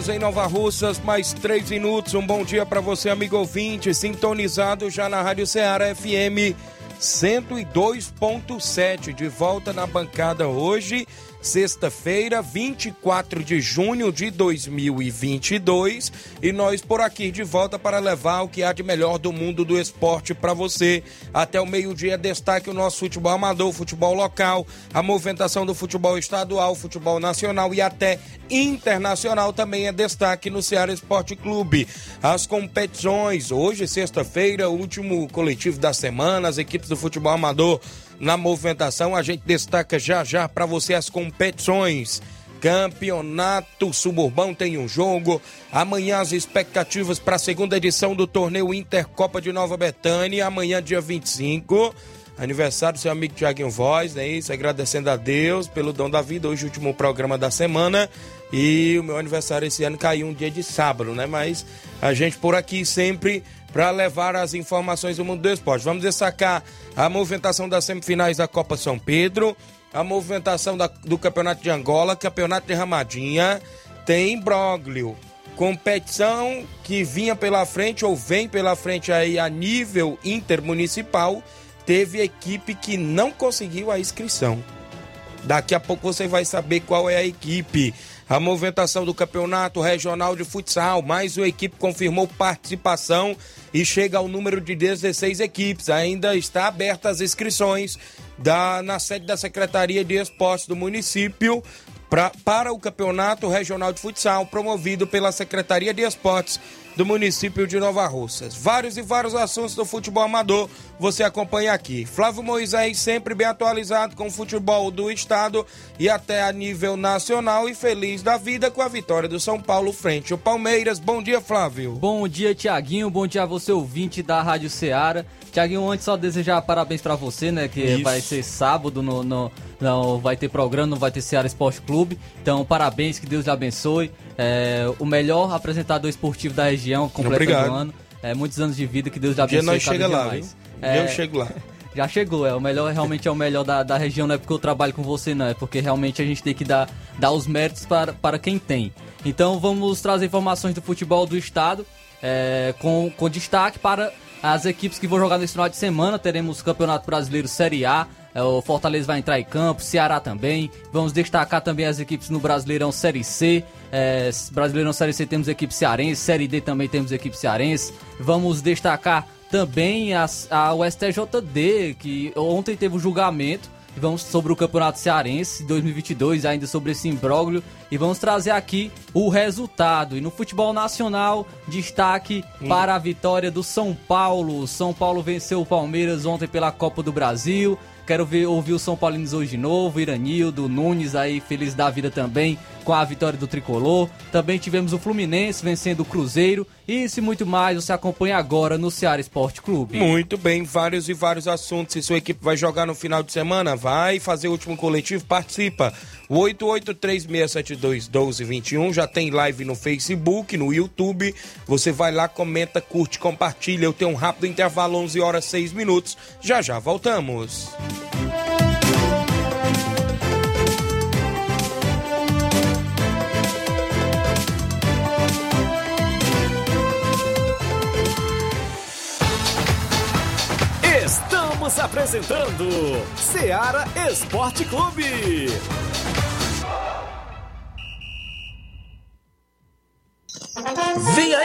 Horas em Nova Russas, mais 3 minutos. Um bom dia para você, amigo ouvinte, sintonizado já na Rádio Ceará FM 102.7. De volta na bancada hoje sexta-feira, 24 de junho de 2022, e nós por aqui de volta para levar o que há de melhor do mundo do esporte para você. Até o meio-dia destaque o nosso futebol amador, futebol local, a movimentação do futebol estadual, futebol nacional e até internacional também é destaque no Ceará Esporte Clube. As competições, hoje sexta-feira, último coletivo da semana, as equipes do futebol amador na movimentação. A gente destaca já já para você as competições. Campeonato Suburbão tem um jogo. Amanhã as expectativas para a segunda edição do torneio Intercopa de Nova Betânia. Amanhã, dia 25. Aniversário do seu amigo Tiaguinho Voz, né? Isso, agradecendo a Deus pelo dom da vida. Hoje, último programa da semana. E o meu aniversário esse ano caiu um dia de sábado, né? Mas a gente por aqui sempre para levar as informações do mundo do esporte. Vamos destacar a movimentação das semifinais da Copa São Pedro, a movimentação da, do Campeonato de Angola, Campeonato de Ramadinha, tem Broglio. Competição que vinha pela frente ou vem pela frente aí a nível intermunicipal, teve equipe que não conseguiu a inscrição. Daqui a pouco você vai saber qual é a equipe. A movimentação do Campeonato Regional de Futsal, mais uma equipe confirmou participação e chega ao número de 16 equipes. Ainda está aberta as inscrições da, na sede da Secretaria de Esportes do município pra, para o Campeonato Regional de Futsal, promovido pela Secretaria de Esportes do município de Nova Russas. Vários e vários assuntos do futebol amador você acompanha aqui. Flávio Moisés sempre bem atualizado com o futebol do estado e até a nível nacional e feliz da vida com a vitória do São Paulo frente ao Palmeiras. Bom dia, Flávio. Bom dia, Tiaguinho. Bom dia a você, ouvinte da Rádio Ceará. Tiaguinho, antes só desejar parabéns para você, né? Que Isso. vai ser sábado, no, no, não vai ter programa, não vai ter Ceará Esporte Clube. Então, parabéns, que Deus lhe abençoe. É, o melhor apresentador esportivo da região, completando o ano. É, muitos anos de vida, que Deus lhe abençoe. Um dia nós chega lá, mais. É, eu chego lá. Já chegou, é o melhor, realmente é o melhor da, da região, não é porque eu trabalho com você, não, é porque realmente a gente tem que dar, dar os méritos para, para quem tem. Então vamos trazer informações do futebol do estado, é, com, com destaque para as equipes que vão jogar nesse final de semana. Teremos Campeonato Brasileiro Série A. É, o Fortaleza vai entrar em campo, Ceará também. Vamos destacar também as equipes no Brasileirão Série C. É, Brasileirão Série C temos equipe cearense, Série D também temos equipe cearense. Vamos destacar também a, a, o STJD, que ontem teve o um julgamento vamos sobre o Campeonato Cearense 2022, ainda sobre esse imbróglio, e vamos trazer aqui o resultado. E no futebol nacional, destaque hum. para a vitória do São Paulo. São Paulo venceu o Palmeiras ontem pela Copa do Brasil. Quero ver, ouvir o São Paulinos hoje de novo, Iranildo, Nunes aí, feliz da vida também com a vitória do Tricolor. Também tivemos o Fluminense vencendo o Cruzeiro. E isso e muito mais você acompanha agora no Ceará Esporte Clube. Muito bem, vários e vários assuntos. Se sua equipe vai jogar no final de semana, vai fazer o último coletivo, participa. 8836721221 já tem live no Facebook, no YouTube. Você vai lá, comenta, curte, compartilha. Eu tenho um rápido intervalo, 11 horas 6 minutos. Já já voltamos. Estamos apresentando Seara Esporte Clube.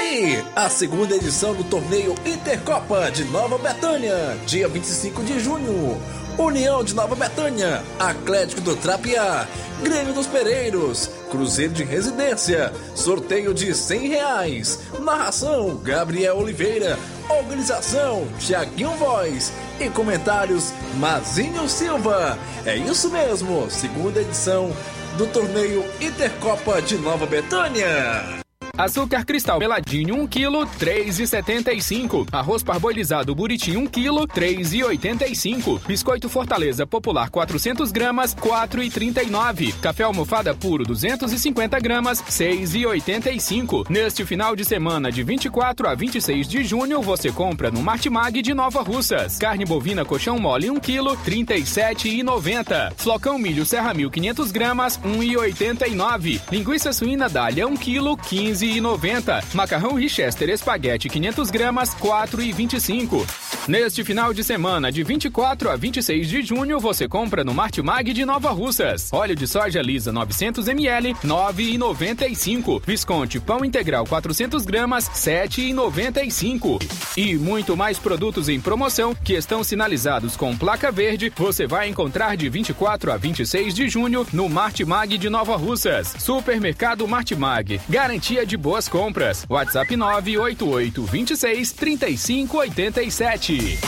E a segunda edição do torneio Intercopa de Nova Betânia, dia 25 de junho. União de Nova Betânia, Atlético do Trapiá, Grêmio dos Pereiros, Cruzeiro de Residência, sorteio de 100 reais. Narração: Gabriel Oliveira. Organização: Tiaguinho Voz. E comentários: Mazinho Silva. É isso mesmo, segunda edição do torneio Intercopa de Nova Betânia. Açúcar cristal meladinho 1 kg, 3,75. Arroz parboilizado buriti 1 kg, 3,85. Biscoito Fortaleza Popular 400 gramas, 4,39. Café almofada puro 250 gramas, 6,85. Neste final de semana de 24 a 26 de junho, você compra no Martimag de Nova Russas. Carne bovina colchão mole 1 kg, 37,90. Flocão milho Serra 1500 gramas, 1,89. Linguiça suína Dália 1 kg, 15 15,90. Macarrão Richester Espaguete 500 gramas, 4,25. Neste final de semana, de 24 a 26 de junho, você compra no Martimag de Nova Russas. Óleo de soja lisa 900 ml, 9,95. Visconti pão integral 400 gramas, 7,95. E muito mais produtos em promoção que estão sinalizados com placa verde, você vai encontrar de 24 a 26 de junho no Martimag de Nova Russas. Supermercado Martimag. Garantia de boas compras. WhatsApp 988 26 35 87.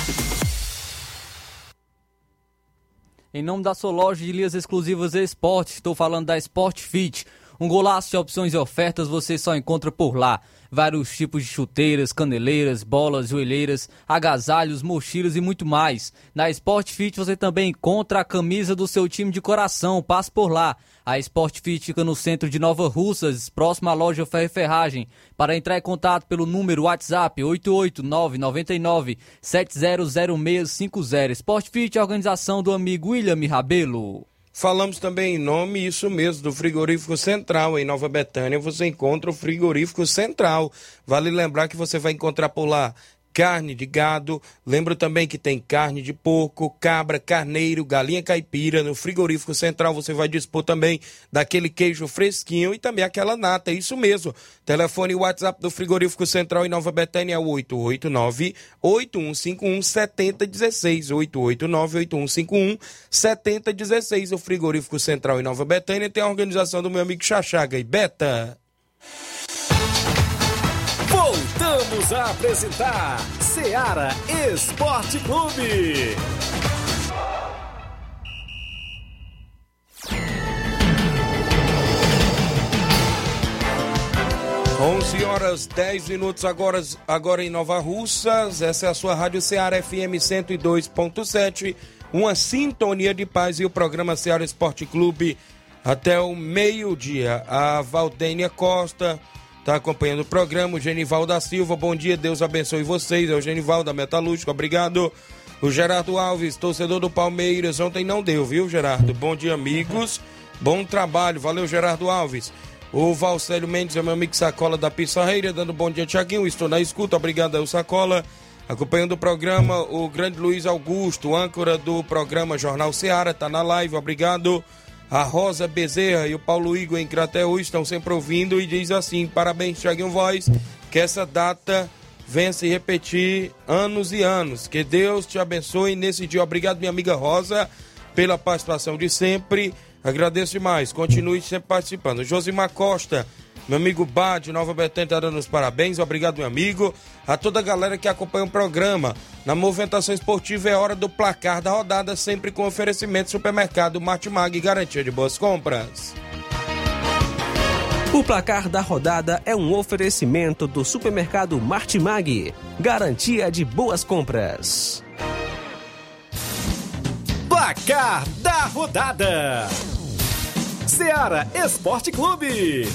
Em nome da sua loja de linhas exclusivas e esportes, estou falando da Sport Fit. Um golaço de opções e ofertas você só encontra por lá. Vários tipos de chuteiras, caneleiras, bolas, joelheiras, agasalhos, mochilas e muito mais. Na Sport Fit você também encontra a camisa do seu time de coração. Passe por lá. A Sport Fit fica no centro de Nova Russas, próximo à loja Ferro Ferragem. Para entrar em contato pelo número WhatsApp 88999 700650. Sport Fit, organização do amigo William Rabelo. Falamos também em nome, isso mesmo, do Frigorífico Central. Em Nova Betânia você encontra o Frigorífico Central. Vale lembrar que você vai encontrar por lá carne de gado. Lembro também que tem carne de porco, cabra, carneiro, galinha caipira. No frigorífico central você vai dispor também daquele queijo fresquinho e também aquela nata. Isso mesmo. Telefone e WhatsApp do frigorífico central em Nova Betânia é o 889 8151 7016 889 8151 7016. O frigorífico central em Nova Betânia tem a organização do meu amigo Chachaga e Beta. Voltamos a apresentar Seara Esporte Clube. 11 horas 10 minutos agora, agora em Nova Russas. Essa é a sua Rádio Ceará FM 102.7. Uma sintonia de paz e o programa Ceará Esporte Clube até o meio-dia. A Valdênia Costa está acompanhando o programa. O Genival da Silva, bom dia, Deus abençoe vocês. É o Genival da Metalúrgica, obrigado. O Gerardo Alves, torcedor do Palmeiras. Ontem não deu, viu, Gerardo? Bom dia, amigos. Bom trabalho, valeu, Gerardo Alves. O Valcélio Mendes é meu amigo Sacola da Pissarreira, dando bom dia, Tiaguinho. Estou na escuta, obrigado ao Sacola. Acompanhando o programa, o grande Luiz Augusto, âncora do programa Jornal Seara, está na live, obrigado. A Rosa Bezerra e o Paulo Igor em Crateú estão sempre ouvindo e diz assim: parabéns, Thiaguinho Voz, que essa data venha se repetir anos e anos. Que Deus te abençoe nesse dia. Obrigado, minha amiga Rosa, pela participação de sempre. Agradeço demais. Continue sempre participando. Josimar Costa meu amigo Bad, Nova Betânia, está dando os parabéns. Obrigado, meu amigo. A toda a galera que acompanha o programa. Na movimentação esportiva é hora do placar da rodada, sempre com oferecimento supermercado Martimag, garantia de boas compras. O placar da rodada é um oferecimento do supermercado Martimag, garantia de boas compras. Placar da rodada: Seara Esporte Clube.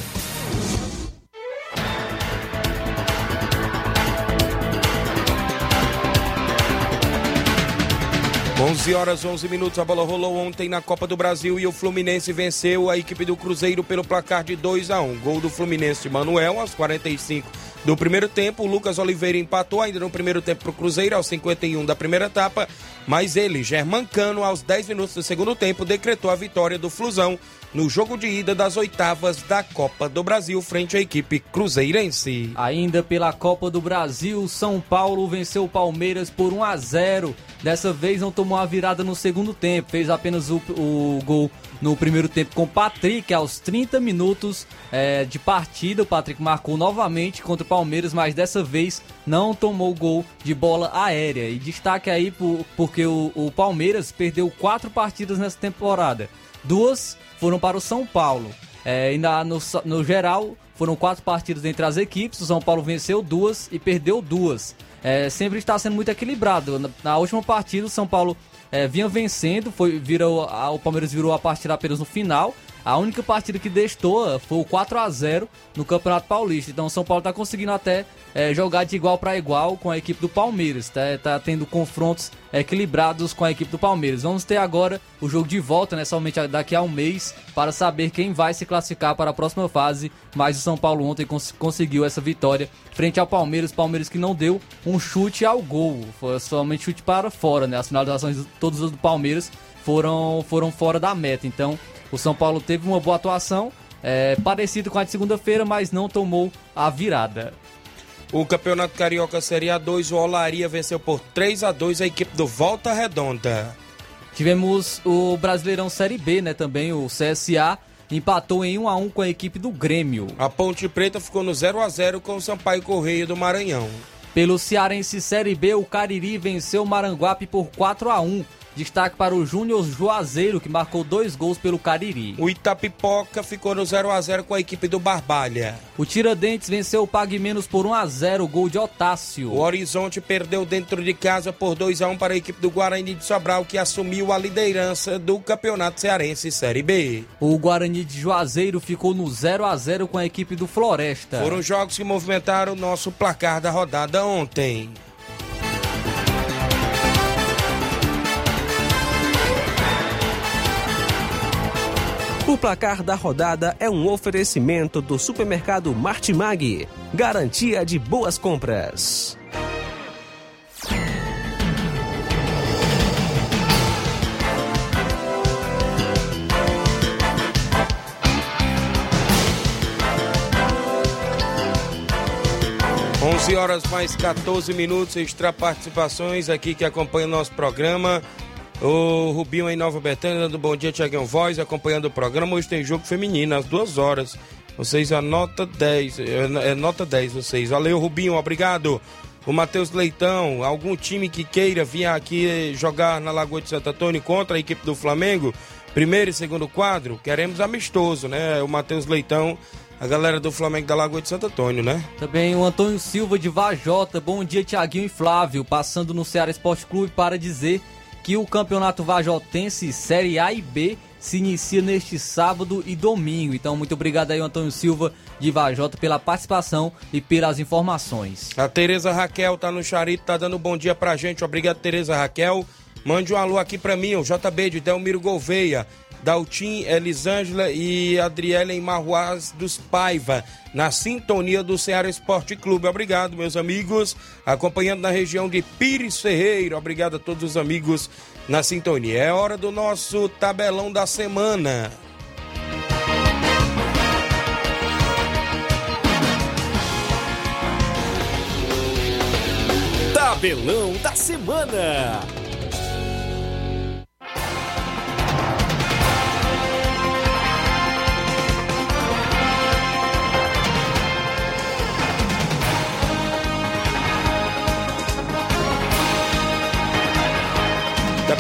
11 horas 11 minutos, a bola rolou ontem na Copa do Brasil e o Fluminense venceu a equipe do Cruzeiro pelo placar de 2 a 1. Gol do Fluminense Manuel aos 45 do primeiro tempo. O Lucas Oliveira empatou ainda no primeiro tempo para o Cruzeiro aos 51 da primeira etapa, mas ele, Germán Cano, aos 10 minutos do segundo tempo, decretou a vitória do Flusão no jogo de ida das oitavas da Copa do Brasil frente à equipe cruzeirense. Ainda pela Copa do Brasil, São Paulo venceu o Palmeiras por 1 a 0. Dessa vez não tomou a virada no segundo tempo, fez apenas o, o gol no primeiro tempo com o Patrick aos 30 minutos é, de partida. O Patrick marcou novamente contra o Palmeiras, mas dessa vez não tomou gol de bola aérea. E destaque aí por, porque o, o Palmeiras perdeu quatro partidas nessa temporada. Duas foram para o São Paulo. É, ainda no, no geral, foram quatro partidas entre as equipes. O São Paulo venceu duas e perdeu duas. É, sempre está sendo muito equilibrado. Na, na última partida, o São Paulo é, vinha vencendo, foi, virou, a, o Palmeiras virou a partida apenas no final. A única partida que destoa foi o 4 a 0 no Campeonato Paulista. Então o São Paulo está conseguindo até é, jogar de igual para igual com a equipe do Palmeiras. Está tá tendo confrontos equilibrados com a equipe do Palmeiras. Vamos ter agora o jogo de volta, né, somente daqui a um mês, para saber quem vai se classificar para a próxima fase. Mas o São Paulo ontem cons conseguiu essa vitória frente ao Palmeiras. Palmeiras que não deu um chute ao gol, foi somente chute para fora. Né? As finalizações todas do Palmeiras foram, foram fora da meta. Então o São Paulo teve uma boa atuação, é, parecido com a de segunda-feira, mas não tomou a virada. O Campeonato Carioca Série A2, o Olaria venceu por 3 a 2 a equipe do Volta Redonda. Tivemos o Brasileirão Série B, né, também o CSA empatou em 1 a 1 com a equipe do Grêmio. A Ponte Preta ficou no 0 a 0 com o Sampaio Correia do Maranhão. Pelo Cearense Série B, o Cariri venceu o Maranguape por 4 a 1 Destaque para o Júnior Juazeiro, que marcou dois gols pelo Cariri. O Itapipoca ficou no 0 a 0 com a equipe do Barbalha. O Tiradentes venceu o Pague Menos por 1 a 0 gol de Otácio. O Horizonte perdeu dentro de casa por 2 a 1 para a equipe do Guarani de Sobral, que assumiu a liderança do Campeonato Cearense Série B. O Guarani de Juazeiro ficou no 0 a 0 com a equipe do Floresta. Foram jogos que movimentaram o nosso placar da rodada ontem. O placar da rodada é um oferecimento do supermercado Martimag. Garantia de boas compras. Onze horas mais 14 minutos, extra participações aqui que acompanham o nosso programa. O Rubinho em Nova Betânia, dando bom dia, Tiaguinho Voz, acompanhando o programa. Hoje tem jogo feminino, às duas horas. Vocês anota 10, é, é nota 10 vocês. Valeu, Rubinho, obrigado. O Matheus Leitão, algum time que queira vir aqui jogar na Lagoa de Santo Antônio contra a equipe do Flamengo, primeiro e segundo quadro, queremos amistoso, né? O Matheus Leitão, a galera do Flamengo da Lagoa de Santo Antônio, né? Também o Antônio Silva de Vajota, bom dia Tiaguinho e Flávio, passando no Ceará Esporte Clube para dizer que o Campeonato Vajotense Série A e B se inicia neste sábado e domingo. Então, muito obrigado aí, Antônio Silva de Vajota, pela participação e pelas informações. A Tereza Raquel tá no Charito, tá dando um bom dia pra gente. Obrigado, Tereza Raquel. Mande um alô aqui pra mim, o JB de Delmiro Gouveia. Daltim, Elisângela e Adriele Marruaz dos Paiva, na sintonia do Ceará Esporte Clube. Obrigado, meus amigos, acompanhando na região de Pires Ferreira. Obrigado a todos os amigos na sintonia. É hora do nosso tabelão da semana. Tabelão da semana.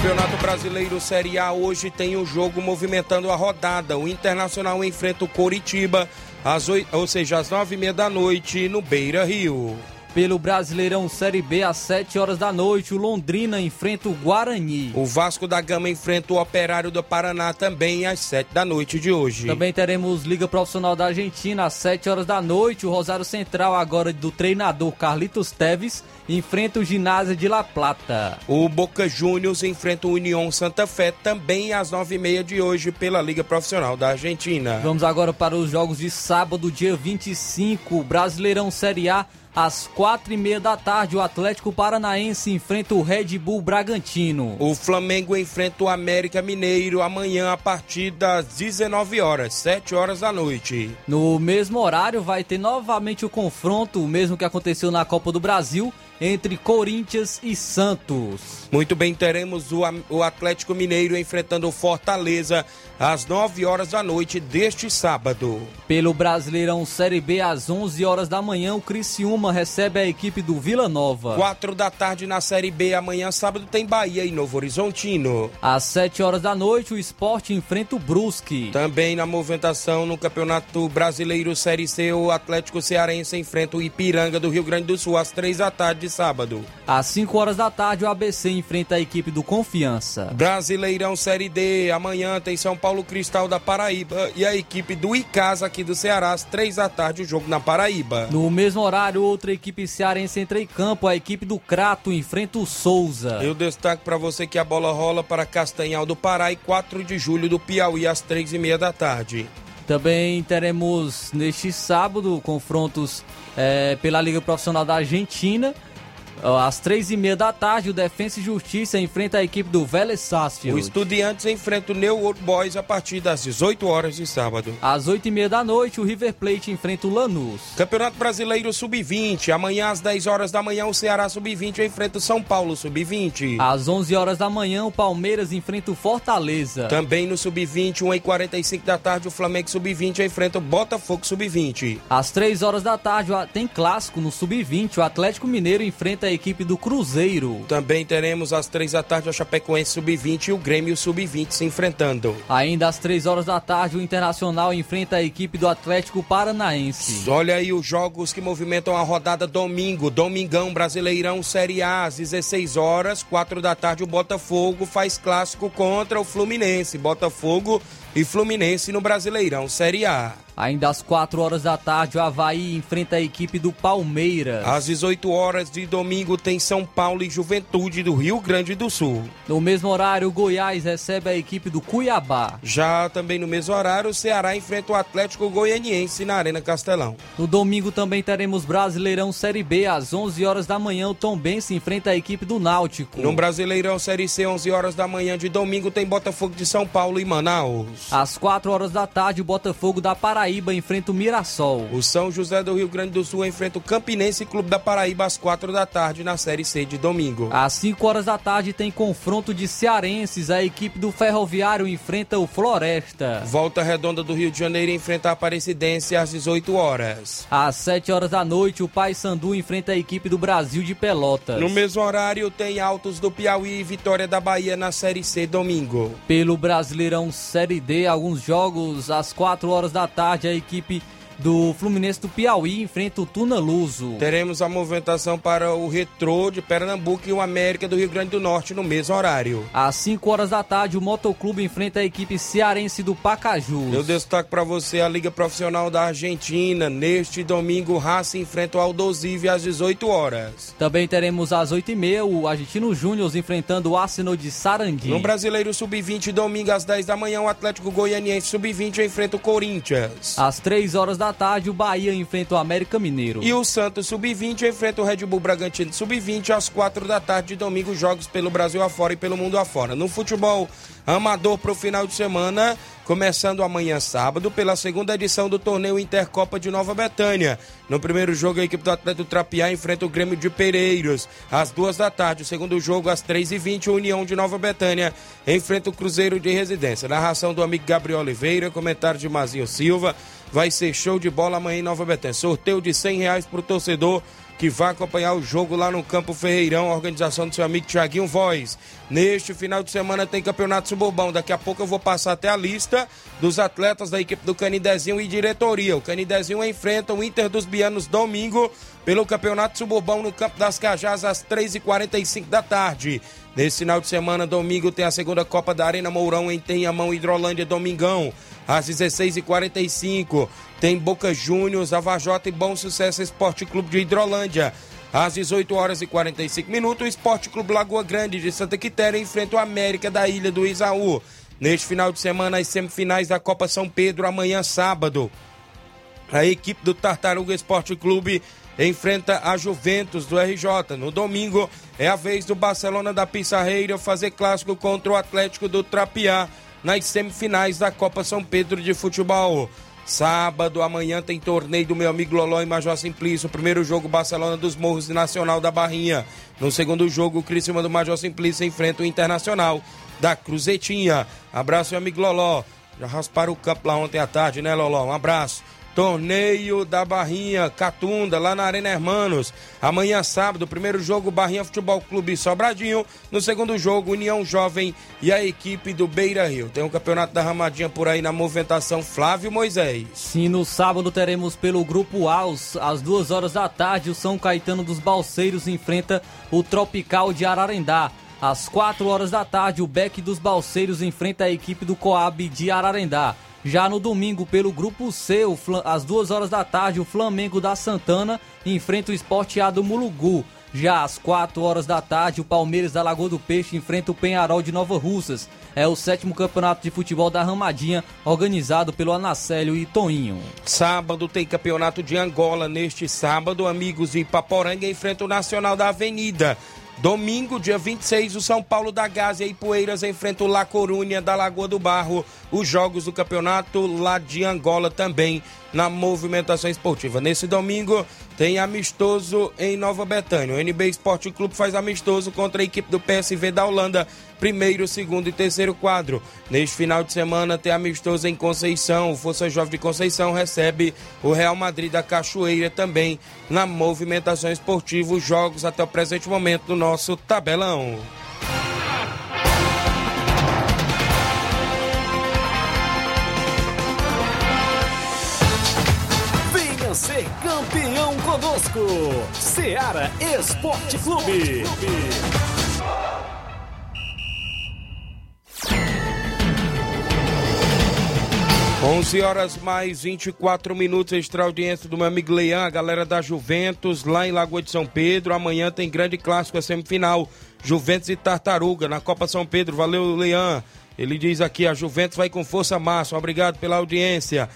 Campeonato Brasileiro Série A hoje tem um jogo movimentando a rodada. O Internacional enfrenta o Coritiba, às 8, ou seja, às nove e meia da noite, no Beira Rio. Pelo Brasileirão Série B, às 7 horas da noite, o Londrina enfrenta o Guarani. O Vasco da Gama enfrenta o Operário do Paraná também às 7 da noite de hoje. Também teremos Liga Profissional da Argentina às 7 horas da noite. O Rosário Central, agora do treinador Carlitos Teves, enfrenta o Ginásio de La Plata. O Boca Juniors enfrenta o União Santa Fé também às 9h30 de hoje pela Liga Profissional da Argentina. Vamos agora para os jogos de sábado, dia 25, Brasileirão Série A. Às quatro e meia da tarde, o Atlético Paranaense enfrenta o Red Bull Bragantino. O Flamengo enfrenta o América Mineiro amanhã a partir das 19 horas, 7 horas da noite. No mesmo horário, vai ter novamente o confronto, o mesmo que aconteceu na Copa do Brasil, entre Corinthians e Santos. Muito bem, teremos o, o Atlético Mineiro enfrentando o Fortaleza às 9 horas da noite deste sábado. Pelo Brasileirão Série B, às 11 horas da manhã, o Criciúma recebe a equipe do Vila Nova. 4 da tarde na Série B, amanhã sábado tem Bahia e Novo Horizontino. Às 7 horas da noite, o Esporte enfrenta o Brusque. Também na movimentação no Campeonato Brasileiro Série C, o Atlético Cearense enfrenta o Ipiranga do Rio Grande do Sul às 3 da tarde de sábado. Às 5 horas da tarde, o ABC enfrenta a equipe do Confiança. Brasileirão Série D, amanhã tem São Paulo Cristal da Paraíba e a equipe do Icasa aqui do Ceará às 3 da tarde, o jogo na Paraíba. No mesmo horário, outra equipe cearense entra em campo. A equipe do Crato enfrenta o Souza. Eu destaco para você que a bola rola para Castanhal do Pará e 4 de julho do Piauí às 3 e meia da tarde. Também teremos neste sábado confrontos eh, pela Liga Profissional da Argentina. Às três e meia da tarde, o Defensa e Justiça enfrenta a equipe do Vélez O Sarsfield. Estudiantes enfrenta o New Old Boys a partir das 18 horas de sábado. Às oito e meia da noite, o River Plate enfrenta o Lanús. Campeonato Brasileiro Sub-20. Amanhã às 10 horas da manhã o Ceará Sub-20 enfrenta o São Paulo Sub-20. Às 11 horas da manhã, o Palmeiras enfrenta o Fortaleza. Também no Sub-20, 1h45 da tarde, o Flamengo Sub-20 enfrenta o Botafogo Sub-20. Às 3 horas da tarde, o- tem clássico no Sub-20. O Atlético Mineiro enfrenta a equipe do Cruzeiro. Também teremos às 3 da tarde a Chapecoense Sub-20 e o Grêmio Sub-20 se enfrentando. Ainda às 3 horas da tarde, o Internacional enfrenta a equipe do Atlético Paranaense. Olha aí os jogos que movimentam a rodada domingo. Domingão Brasileirão Série A às 16 horas, 4 da tarde o Botafogo faz clássico contra o Fluminense. Botafogo e Fluminense no Brasileirão Série A. Ainda às 4 horas da tarde, o Havaí enfrenta a equipe do Palmeiras. Às 18 horas de domingo tem São Paulo e Juventude do Rio Grande do Sul. No mesmo horário, o Goiás recebe a equipe do Cuiabá. Já também no mesmo horário, o Ceará enfrenta o Atlético Goianiense na Arena Castelão. No domingo também teremos Brasileirão Série B. Às 11 horas da manhã, o Tombense enfrenta a equipe do Náutico. No Brasileirão Série C, 11 horas da manhã de domingo, tem Botafogo de São Paulo e Manaus. Às 4 horas da tarde, o Botafogo da Paraíba enfrenta o Mirassol. O São José do Rio Grande do Sul enfrenta o Campinense Clube da Paraíba às 4 da tarde na Série C de domingo. Às 5 horas da tarde tem confronto de cearenses. A equipe do Ferroviário enfrenta o Floresta. Volta Redonda do Rio de Janeiro enfrenta a Aparecidense às 18 horas. Às 7 horas da noite, o Paysandu enfrenta a equipe do Brasil de Pelotas. No mesmo horário, tem Altos do Piauí e Vitória da Bahia na Série C domingo. Pelo Brasileirão Série D, alguns jogos às 4 horas da tarde, a equipe do Fluminense do Piauí enfrenta o Tuna Luso. Teremos a movimentação para o Retrô de Pernambuco e o América do Rio Grande do Norte no mesmo horário. Às 5 horas da tarde, o Motoclube enfrenta a equipe cearense do Pacajus. Eu destaco para você a Liga Profissional da Argentina. Neste domingo, o Racing enfrenta o Aldosive às 18 horas. Também teremos às 8h30 o Argentino Júnior enfrentando o Arsenal de Sarandi. No Brasileiro Sub-20, domingo às 10 da manhã, o Atlético Goianiense Sub-20 enfrenta o Corinthians. Às 3 horas da tarde, o Bahia enfrenta o América Mineiro. E o Santos Sub-20 enfrenta o Red Bull Bragantino Sub-20 às 4 da tarde de domingo, jogos pelo Brasil afora e pelo mundo afora. No futebol amador para o final de semana, começando amanhã sábado, pela segunda edição do torneio Intercopa de Nova Betânia. No primeiro jogo, a equipe do Atlético Trapiá enfrenta o Grêmio de Pereiros. Às duas da tarde, o segundo jogo, às 3h20, a União de Nova Betânia enfrenta o Cruzeiro de Residência. Narração do amigo Gabriel Oliveira, comentário de Mazinho Silva. Vai ser show de bola amanhã em Nova Betânia. Sorteio de 100 reais para o torcedor que vai acompanhar o jogo lá no Campo Ferreirão, a organização do seu amigo Tiaguinho Voz. Neste final de semana tem campeonato suburbão. Daqui a pouco eu vou passar até a lista dos atletas da equipe do Canidezinho e diretoria. O Canidezinho enfrenta o Inter dos Bianos domingo pelo campeonato suburbão no Campo das Cajás às 3h45 da tarde. Nesse final de semana, domingo, tem a segunda Copa da Arena Mourão em Tenhamão, Hidrolândia, Domingão, às 16h45. Tem Boca Juniors, Avajota e Bom Sucesso Esporte Clube de Hidrolândia. Às 18 horas e 45 minutos, o Esporte Clube Lagoa Grande de Santa Quitéria enfrenta o América da Ilha do Isaú. Neste final de semana, as semifinais da Copa São Pedro, amanhã sábado. A equipe do Tartaruga Esporte Clube enfrenta a Juventus do RJ. No domingo é a vez do Barcelona da Pissarreira fazer clássico contra o Atlético do Trapiá nas semifinais da Copa São Pedro de Futebol. Sábado, amanhã tem torneio do meu amigo Loló e Major Simplício. Primeiro jogo, Barcelona dos Morros e Nacional da Barrinha. No segundo jogo, o Criciúma do Major Simplício enfrenta o Internacional da Cruzetinha. Abraço, meu amigo Loló. Já rasparam o campo lá ontem à tarde, né, Loló? Um abraço. Torneio da Barrinha, Catunda, lá na Arena Hermanos. Amanhã, sábado, primeiro jogo, Barrinha Futebol Clube Sobradinho. No segundo jogo, União Jovem e a equipe do Beira Rio. Tem um campeonato da Ramadinha por aí na movimentação Flávio Moisés. Sim, no sábado teremos pelo Grupo A, às duas horas da tarde, o São Caetano dos Balseiros enfrenta o Tropical de Ararendá. Às quatro horas da tarde, o Beck dos Balseiros enfrenta a equipe do Coab de Ararendá. Já no domingo, pelo grupo C, às duas horas da tarde, o Flamengo da Santana enfrenta o Esporte A do Mulugu. Já às 4 horas da tarde, o Palmeiras da Lagoa do Peixe enfrenta o Penharol de Nova Russas. É o sétimo campeonato de futebol da Ramadinha, organizado pelo Anacélio e Toinho. Sábado tem campeonato de Angola. Neste sábado, amigos de Ipaporanga enfrenta o Nacional da Avenida. Domingo, dia 26, o São Paulo da Gásia e Poeiras enfrenta o La Corunha da Lagoa do Barro. Os jogos do campeonato lá de Angola também na movimentação esportiva. Nesse domingo tem amistoso em Nova Betânia. O NB Esporte Clube faz amistoso contra a equipe do PSV da Holanda, primeiro, segundo e terceiro quadro. Neste final de semana tem amistoso em Conceição. O Força Jovem de Conceição recebe o Real Madrid da Cachoeira também na movimentação esportiva. Os jogos até o presente momento do nosso tabelão. Ser campeão conosco. Seara Esporte Clube. 11 horas mais 24 minutos, extra audiência do meu amigo Leian, a galera da Juventus, lá em Lagoa de São Pedro. Amanhã tem grande clássico, a semifinal. Juventus e Tartaruga na Copa São Pedro. Valeu, Leian. Ele diz aqui: a Juventus vai com força máxima. Obrigado pela audiência.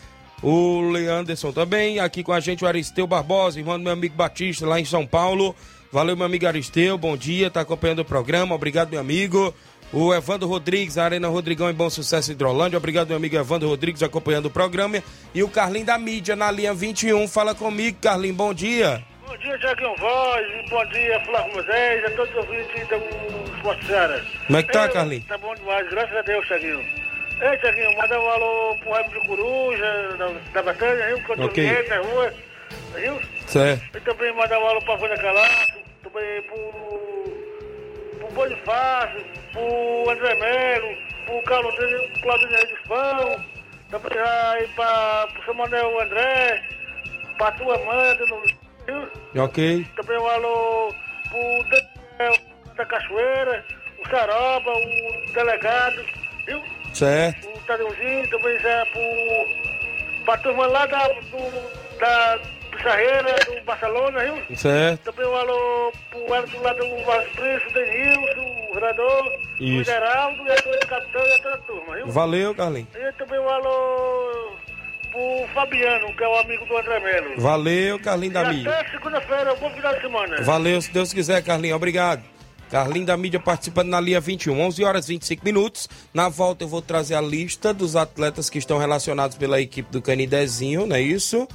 O Leanderson também, aqui com a gente o Aristeu Barbosa, irmão do meu amigo Batista, lá em São Paulo. Valeu, meu amigo Aristeu, bom dia, tá acompanhando o programa, obrigado, meu amigo. O Evandro Rodrigues, Arena Rodrigão em Bom Sucesso Hidrolândia. Obrigado, meu amigo Evandro Rodrigues, acompanhando o programa. E o Carlinho da Mídia, na linha 21. Fala comigo, Carlinho, bom dia. Bom dia, Tiaguinho Voz. Bom dia, Flávio Moisés. A todos os ouvintes do Esporte. Como é que tá, Carlinho? Tá bom demais, graças a Deus, Tiaguinho. Ei, Tiaguinho, manda um alô pro Raimundo de Coruja, da, da Batalha, viu? Quando Ok. okay. na rua, viu? Certo. E também manda um alô pra Vânia Calaço, também pro, pro Bonifácio, pro André Melo, pro Carlos pro Claudinho Reis de Pão, também aí pra, pro seu Manuel André, pra tua mãe, viu? Ok. Também um alô pro Daniel da Cachoeira, o Saroba, o delegado, viu? Certo. O Tadeuzinho, também já pro, pra turma lá da, do, da Pissarreira, do Barcelona, viu? Certo. Também um alô pro Elton lá do Vasco Príncipe, o Denilson, o vereador, o. Geraldo, e a do capitão e a toda a turma, viu? Valeu, Carlinho. E também um alô pro Fabiano, que é o amigo do André Melo. Valeu, Carlinho da Mídia. até segunda-feira, bom final de semana. Valeu, se Deus quiser, Carlinho. Obrigado. Carlinho da mídia participando na linha 21, 11 horas e 25 minutos. Na volta eu vou trazer a lista dos atletas que estão relacionados pela equipe do Canidezinho, não é isso?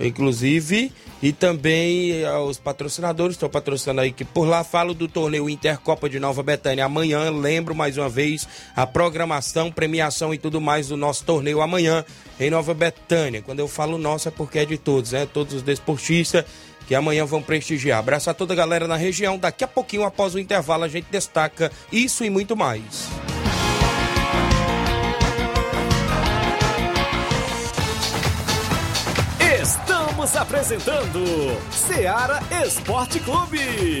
Inclusive, e também eh, os patrocinadores estão patrocinando a equipe por lá. Falo do torneio Intercopa de Nova Betânia amanhã. Lembro mais uma vez a programação, premiação e tudo mais do nosso torneio amanhã em Nova Betânia. Quando eu falo nosso é porque é de todos, né? Todos os desportistas que amanhã vão prestigiar. Abraço a toda a galera na região. Daqui a pouquinho, após o intervalo, a gente destaca isso e muito mais. Estamos apresentando Seara Esporte Clube.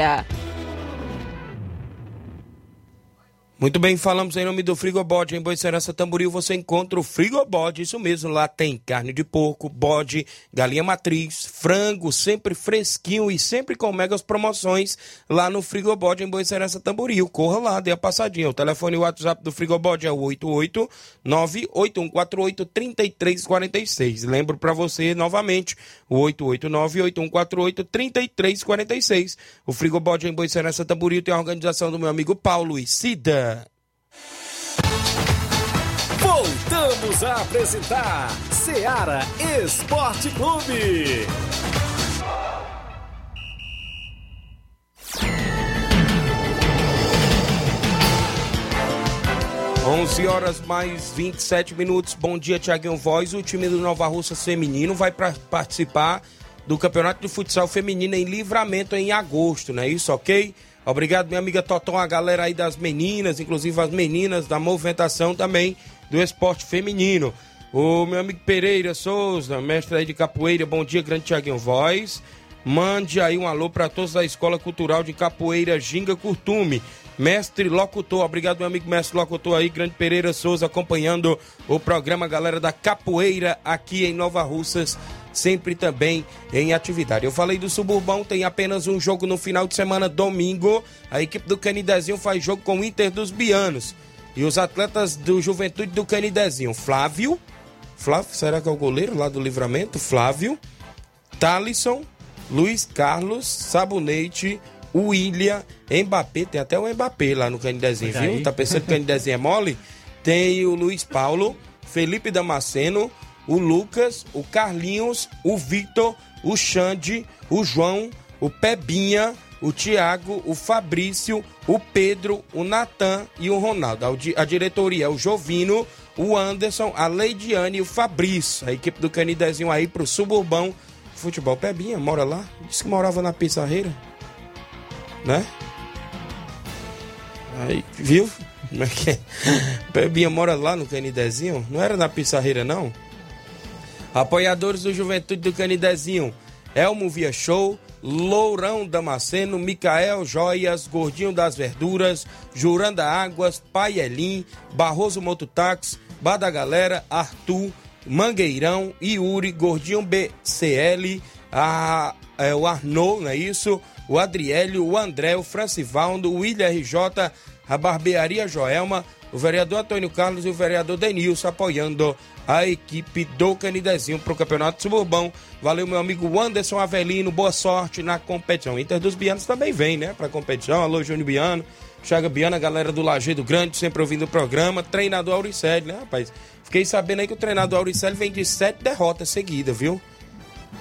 yeah. Muito bem, falamos em nome do Frigobode. Em Boicerança Tamboril você encontra o Frigobode, isso mesmo. Lá tem carne de porco, bode, galinha matriz, frango, sempre fresquinho e sempre com megas promoções lá no Frigobode em Boicerança Tamboril. Corra lá, dê a passadinha. O telefone e o WhatsApp do Frigobode é o 889-8148-3346. Lembro para você novamente, o 889-8148-3346. O Frigobode em Boicerança Tamboril tem a organização do meu amigo Paulo e Cida. Voltamos a apresentar Seara Esporte Clube. 11 horas mais 27 minutos. Bom dia, Tiaguinho Voz. O time do Nova Russa Feminino vai participar do Campeonato de Futsal Feminino em Livramento em agosto, não é isso, ok? Obrigado, minha amiga Toton, a galera aí das meninas, inclusive as meninas da movimentação também do esporte feminino. O meu amigo Pereira Souza, mestre aí de capoeira, bom dia, grande Tiaguinho Voz. Mande aí um alô para todos da Escola Cultural de Capoeira Ginga Curtume. Mestre Locutor, obrigado meu amigo Mestre Locutor aí, Grande Pereira Souza, acompanhando o programa Galera da Capoeira aqui em Nova Russas, sempre também em atividade. Eu falei do Suburbão, tem apenas um jogo no final de semana, domingo. A equipe do Canidezinho faz jogo com o Inter dos Bianos. E os atletas do Juventude do Canidezinho, Flávio, Flávio, será que é o goleiro lá do Livramento? Flávio, Talisson, Luiz Carlos, Sabonete, William, Mbappé, tem até o Mbappé lá no Canidezinho, viu? Tá pensando que o Canidezinho é mole? Tem o Luiz Paulo, Felipe Damasceno, o Lucas, o Carlinhos, o Victor, o Xande, o João, o Pebinha, o Tiago, o Fabrício, o Pedro, o Natan e o Ronaldo. A di- A diretoria é o Jovino, o Anderson, a Leidiane e o Fabrício. A equipe do Canidezinho aí pro Suburbão Futebol. Pebinha mora lá? Disse que morava na Pissarreira. Né? Aí, viu? Como é que é? Pebinha mora lá no Canidezinho? Não era na Pissarreira, não? Apoiadores do Juventude do Canidezinho. Elmo Via Show, Lourão Damasceno, Micael Joias, Gordinho das Verduras, Juranda Águas, Paielim, Barroso Mototáxi, Bada Galera, Arthur, Mangueirão, Yuri, Gordinho BCL, a, é, o Arnaud, não é isso? O Adriélio, o André, o Francivaldo, o William RJ, a Barbearia Joelma, o vereador Antônio Carlos e o vereador Denilson apoiando a equipe do Canidezinho para o Campeonato Suburbão. Valeu, meu amigo Anderson Avelino, boa sorte na competição. Inter dos Bianos também vem, né, para a competição. Alô, Júnior Biano, Chaga Biano, a galera do Lajeado Grande, sempre ouvindo o programa. Treinador Auricelli, né, rapaz? Fiquei sabendo aí que o treinador Auricelli vem de sete derrotas seguidas, viu?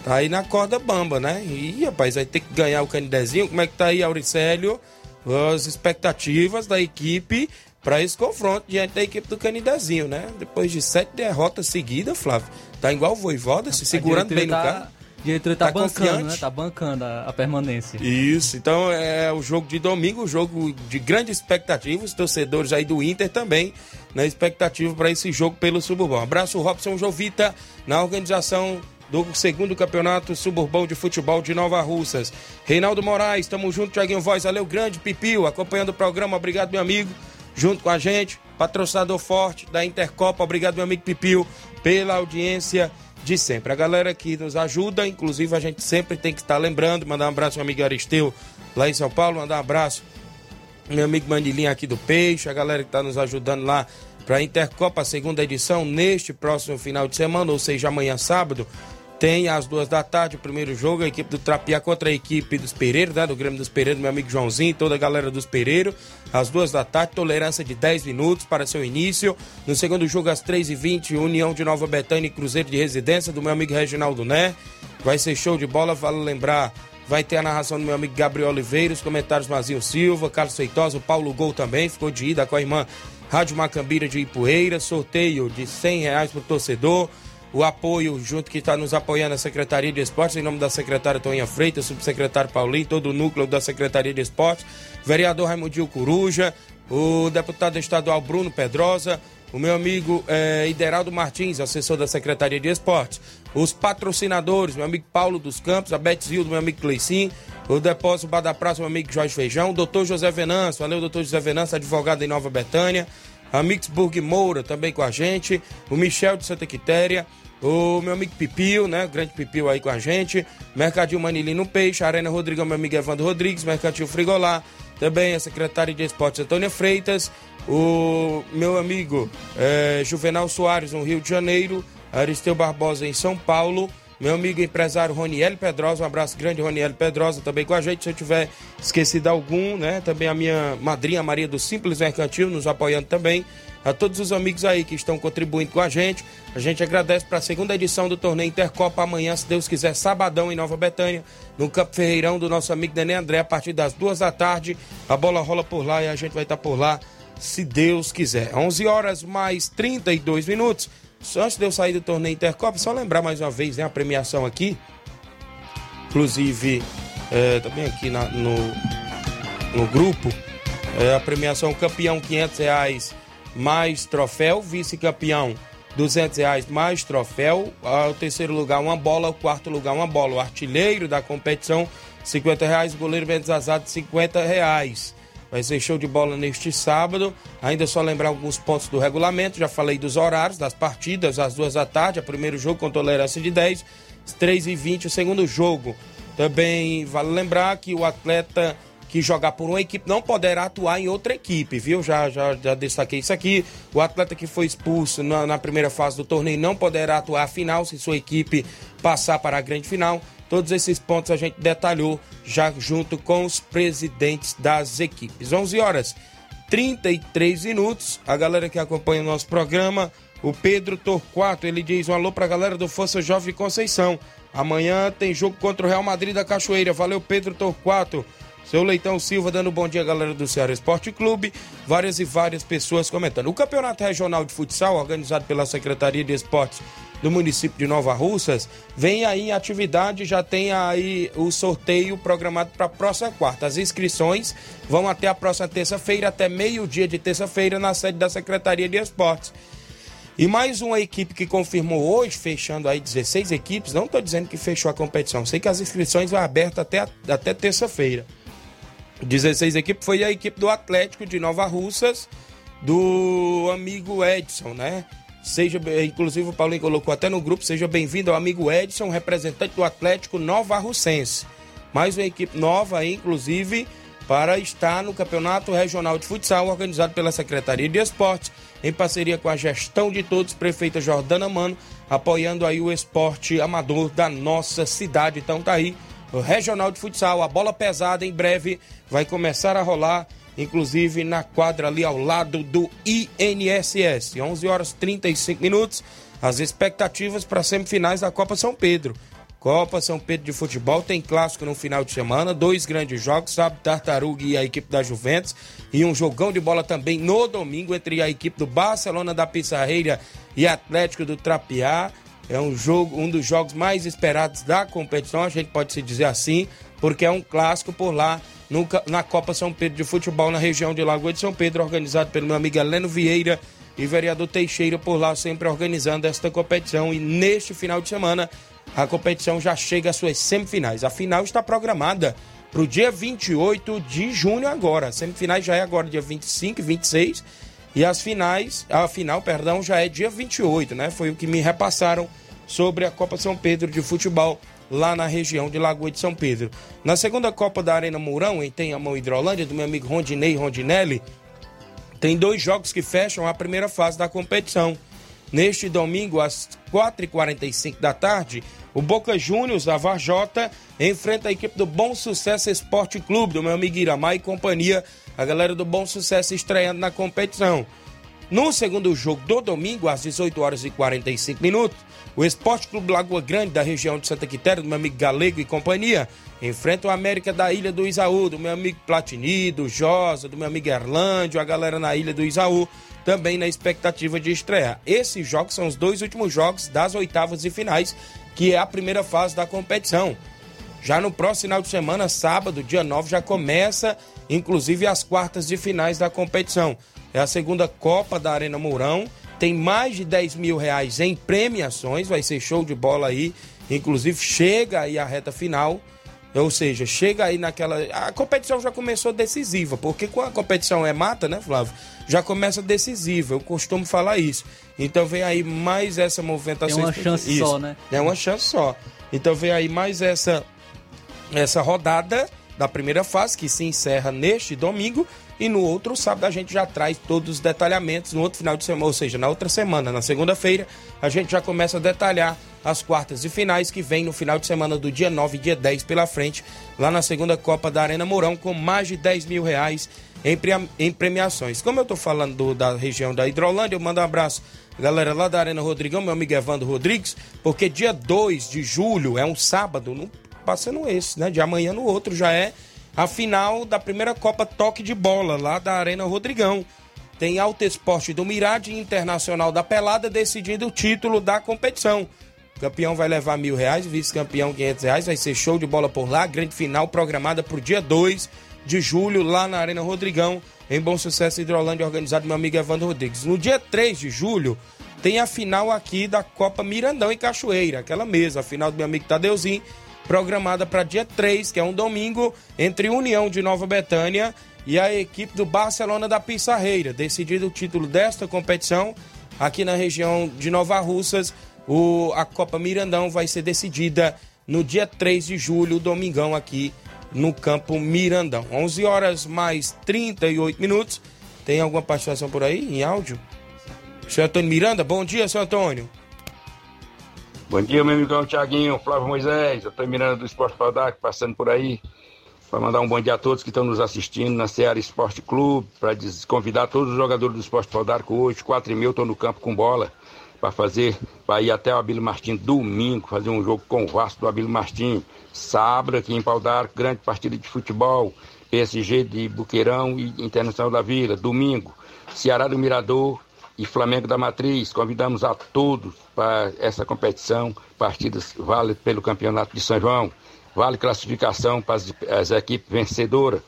Tá aí na corda bamba, né? Ih, rapaz, vai ter que ganhar o Canidezinho. Como é que tá aí, Auricélio? As expectativas da equipe para esse confronto diante da equipe do Canidezinho, né? Depois de sete derrotas seguidas, Flávio. Tá igual o Voivoda, se segurando bem no tá, carro. A diretoria tá, Tá bancando, confiante? né? Tá bancando a, a permanência. Isso, então é o jogo de domingo, um jogo de grande expectativa, os torcedores aí do Inter também na expectativa para esse jogo pelo Suburbão. Abraço Robson Jovita na organização do segundo campeonato suburbão de futebol de Nova Russas. Reinaldo Moraes, tamo junto, Tiaguinho Voz, valeu, grande Pipio, acompanhando o programa, obrigado meu amigo, junto com a gente, patrocinador forte da Intercopa, obrigado meu amigo Pipio pela audiência de sempre. A galera que nos ajuda, inclusive a gente sempre tem que estar lembrando, mandar um abraço ao amigo Aristeu lá em São Paulo, mandar um abraço meu amigo Manilinho aqui do Peixe, a galera que está nos ajudando lá para a Intercopa, segunda edição, neste próximo final de semana, ou seja, amanhã sábado. Tem às duas da tarde o primeiro jogo, a equipe do Trapiá contra a equipe dos Pereiros, né? Do Grêmio dos Pereiros, meu amigo Joãozinho, toda a galera dos Pereiros. Às duas da tarde, tolerância de 10 minutos para seu início. No segundo jogo, às 3h20, União de Nova Betânia e Cruzeiro de Residência, do meu amigo Reginaldo Né. Vai ser show de bola, vale lembrar. Vai ter a narração do meu amigo Gabriel Oliveira, os comentários Mazinho Silva, Carlos Feitosa, o Paulo Gol também, ficou de ida com a irmã Rádio Macambira de Ipueira, sorteio de 100 reais para o torcedor o apoio junto que está nos apoiando a Secretaria de Esportes, em nome da secretária Toninha Freitas, subsecretário Paulinho, todo o núcleo da Secretaria de Esportes, vereador Raimundinho Coruja, o deputado estadual Bruno Pedrosa, o meu amigo eh, Ideraldo Martins, assessor da Secretaria de Esportes, os patrocinadores, meu amigo Paulo dos Campos, a Betzil, meu amigo Cleicim, o Depósito Bar da Praça, meu amigo Jorge Feijão, o doutor José Venâncio, valeu, doutor José Venâncio, advogado em Nova Betânia, a Mixburg Moura também com a gente, o Michel de Santa Quitéria, o meu amigo Pipio, né? Grande Pipio aí com a gente. Mercadinho Manilino Peixe, Arena Rodrigão, meu amigo Evandro Rodrigues, Mercantil Frigolá. Também a secretária de Esportes Antônia Freitas. O meu amigo é, Juvenal Soares, no Rio de Janeiro. Aristeu Barbosa em São Paulo. Meu amigo empresário Roniel Pedrosa, um abraço grande, Roniel Pedrosa, também com a gente. Se eu tiver esquecido algum, né? Também a minha madrinha Maria do Simples Mercantil, nos apoiando também a todos os amigos aí que estão contribuindo com a gente. A gente agradece para a segunda edição do torneio Intercopa amanhã, se Deus quiser, sabadão em Nova Betânia, no Campo Ferreirão do nosso amigo Nenê André, a partir das duas da tarde. A bola rola por lá e a gente vai estar por lá, se Deus quiser. 11 horas mais 32 minutos. Só antes de eu sair do torneio Intercopa, só lembrar mais uma vez né, a premiação aqui. Inclusive, é, também aqui na, no, no grupo, é, a premiação campeão 500 reais mais troféu, vice-campeão 200 reais mais troféu, ao terceiro lugar uma bola, ao quarto lugar uma bola, o artilheiro da competição 50 reais, goleiro Mendes Azado 50 reais. Vai ser show de bola neste sábado. Ainda só lembrar alguns pontos do regulamento. Já falei dos horários das partidas, às duas da tarde. O primeiro jogo com tolerância de 10, às 3 e 20 o segundo jogo. Também vale lembrar que o atleta que jogar por uma equipe não poderá atuar em outra equipe, viu? Já, já, já destaquei isso aqui. O atleta que foi expulso na, na primeira fase do torneio não poderá atuar a final se sua equipe passar para a grande final. Todos esses pontos a gente detalhou já junto com os presidentes das equipes. 11 horas 33 minutos. A galera que acompanha o nosso programa, o Pedro Torquato, ele diz um alô para a galera do Força Jovem Conceição. Amanhã tem jogo contra o Real Madrid da Cachoeira. Valeu, Pedro Torquato. Seu Leitão Silva dando bom dia, galera do Ceará Esporte Clube. Várias e várias pessoas comentando. O Campeonato Regional de Futsal, organizado pela Secretaria de Esportes do município de Nova Russas, vem aí em atividade, já tem aí o sorteio programado para a próxima quarta. As inscrições vão até a próxima terça-feira, até meio-dia de terça-feira, na sede da Secretaria de Esportes. E mais uma equipe que confirmou hoje, fechando aí 16 equipes, não estou dizendo que fechou a competição, sei que as inscrições vão abertas até, até terça-feira. 16 equipes foi a equipe do Atlético de Nova Russas, do amigo Edson, né? Seja, inclusive o Paulinho colocou até no grupo, seja bem-vindo ao amigo Edson, representante do Atlético Nova Russense. Mais uma equipe nova aí, inclusive, para estar no Campeonato Regional de Futsal, organizado pela Secretaria de Esportes, em parceria com a gestão de todos, prefeita Jordana Mano, apoiando aí o esporte amador da nossa cidade. Então tá aí, o Regional de Futsal, a bola pesada em breve vai começar a rolar, inclusive na quadra ali ao lado do INSS. 11 horas 35 minutos. As expectativas para semifinais da Copa São Pedro. Copa São Pedro de Futebol tem clássico no final de semana, dois grandes jogos, sabe, Tartaruga e a equipe da Juventus, e um jogão de bola também no domingo entre a equipe do Barcelona da Pissarreira e Atlético do Trapiá. É um jogo, um dos jogos mais esperados da competição, a gente pode se dizer assim, porque é um clássico por lá no, na Copa São Pedro de Futebol na região de Lagoa de São Pedro, organizado pelo meu amigo Heleno Vieira e vereador Teixeira por lá, sempre organizando esta competição. E neste final de semana, a competição já chega às suas semifinais. A final está programada para o dia 28 de junho agora. Semifinais já é agora dia 25 e 26. E as finais, a final, perdão, já é dia 28, né? Foi o que me repassaram sobre a Copa São Pedro de Futebol lá na região de Lagoa de São Pedro. Na segunda Copa da Arena Mourão, em Tenhamão Hidrolândia, do meu amigo Rondinei Rondinelli, tem dois jogos que fecham a primeira fase da competição. Neste domingo, às 4h45 da tarde, o Boca Juniors da Varjota enfrenta a equipe do Bom Sucesso Esporte Clube, do meu amigo Iramar e companhia, a galera do Bom Sucesso estreando na competição. No segundo jogo do domingo, às 18 horas e 45 minutos, o Esporte Clube Lagoa Grande, da região de Santa Quitéria, do meu amigo Galego e companhia, enfrenta o América da Ilha do Isaú, do meu amigo Platini, do Josa, do meu amigo Erlândio, a galera na Ilha do Isaú, também na expectativa de estrear. Esses jogos são os dois últimos jogos das oitavas e finais, que é a primeira fase da competição. Já no próximo final de semana, sábado, dia 9, já começa, inclusive, as quartas de finais da competição. É a segunda Copa da Arena Mourão tem mais de 10 mil reais em premiações, vai ser show de bola aí. Inclusive, chega aí a reta final. Ou seja, chega aí naquela. A competição já começou decisiva, porque quando a competição é mata, né, Flávio? Já começa decisiva, eu costumo falar isso. Então vem aí mais essa movimentação. É uma chance isso. só, né? É uma chance só. Então vem aí mais essa, essa rodada da primeira fase, que se encerra neste domingo. E no outro sábado a gente já traz todos os detalhamentos. No outro final de semana, ou seja, na outra semana, na segunda-feira, a gente já começa a detalhar as quartas e finais que vem no final de semana do dia 9 e dia 10 pela frente, lá na segunda Copa da Arena Mourão, com mais de 10 mil reais em, em premiações. Como eu tô falando do, da região da Hidrolândia, eu mando um abraço, galera lá da Arena Rodrigão, meu amigo Evandro Rodrigues, porque dia 2 de julho é um sábado, não passando esse, né? De amanhã no outro já é a final da primeira Copa Toque de Bola, lá da Arena Rodrigão. Tem Alto Esporte do Mirade Internacional da Pelada decidindo o título da competição. Campeão vai levar mil reais, vice-campeão quinhentos reais. Vai ser show de bola por lá. Grande final programada para o dia 2 de julho, lá na Arena Rodrigão, em Bom Sucesso Hidrolândia, organizado meu amigo Evandro Rodrigues. No dia 3 de julho, tem a final aqui da Copa Mirandão em Cachoeira, aquela mesa, a final do meu amigo Tadeuzinho, programada para dia 3, que é um domingo, entre União de Nova Betânia e a equipe do Barcelona da Pissarreira. Decidido o título desta competição, aqui na região de Nova Russas, o, a Copa Mirandão vai ser decidida no dia 3 de julho, domingão, aqui no campo Mirandão. 11 horas mais 38 minutos. Tem alguma participação por aí em áudio? Seu Antônio Miranda, bom dia, seu Antônio. Bom dia, meu amigão Tiaguinho, Flávio Moisés, eu estou Miranda do Esporte Faldac, passando por aí para mandar um bom dia a todos que estão nos assistindo na Seara Esporte Clube, para convidar todos os jogadores do Esporte Faldac hoje, quatro e meia, estou no campo com bola para fazer, para ir até o Abílio Martins domingo, fazer um jogo com o Vasco do Abílio Martins. Sábado aqui em Pau d'Arco, grande partida de futebol, PSG de Buqueirão e Internacional da Vila. Domingo, Ceará do Mirador e Flamengo da Matriz. Convidamos a todos para essa competição. Partidas vale pelo Campeonato de São João. Vale classificação para as, as equipes vencedoras.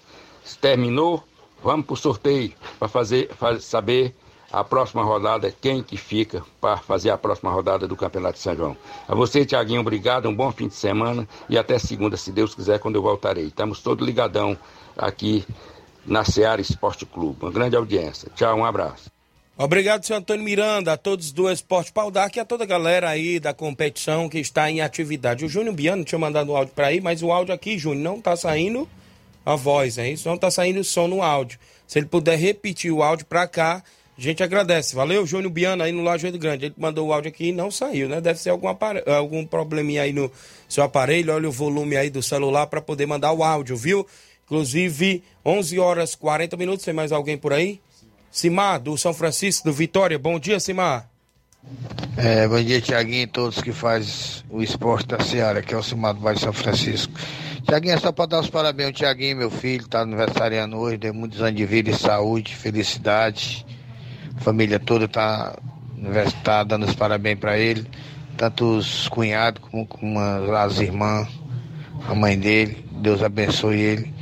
Terminou, vamos para o sorteio para fazer, fazer, saber a próxima rodada, quem que fica para fazer a próxima rodada do Campeonato de São João. A você, Tiaguinho, obrigado, um bom fim de semana e até segunda, se Deus quiser, quando eu voltarei. Estamos todos ligadão aqui na Seara Esporte Clube. Uma grande audiência. Tchau, um abraço. Obrigado, senhor Antônio Miranda, a todos do Esporte Paudac e a toda a galera aí da competição que está em atividade. O Júnior Biano tinha mandado um áudio para aí, mas o áudio aqui, Júnior, não está saindo a voz, é isso? Não está saindo o som no áudio. Se ele puder repetir o áudio para cá, a gente agradece. Valeu, Júnior Biano aí no Lajeado Grande. Ele mandou o áudio aqui e não saiu, né? Deve ser algum, algum probleminha aí no seu aparelho. Olha o volume aí do celular para poder mandar o áudio, viu? Inclusive, 11 horas 40 minutos. Tem mais alguém por aí? Simar, do São Francisco, do Vitória. Bom dia, Simar. É, bom dia, Tiaguinho e todos que faz o esporte da Seara, que é o Simar do de São Francisco. Tiaguinho, é só para dar os parabéns ao Tiaguinho, meu filho, tá aniversariando hoje, deu muitos anos de vida e saúde, felicidade família toda está tá dando os parabéns para ele, tanto os cunhados como, como as irmãs, a mãe dele. Deus abençoe ele.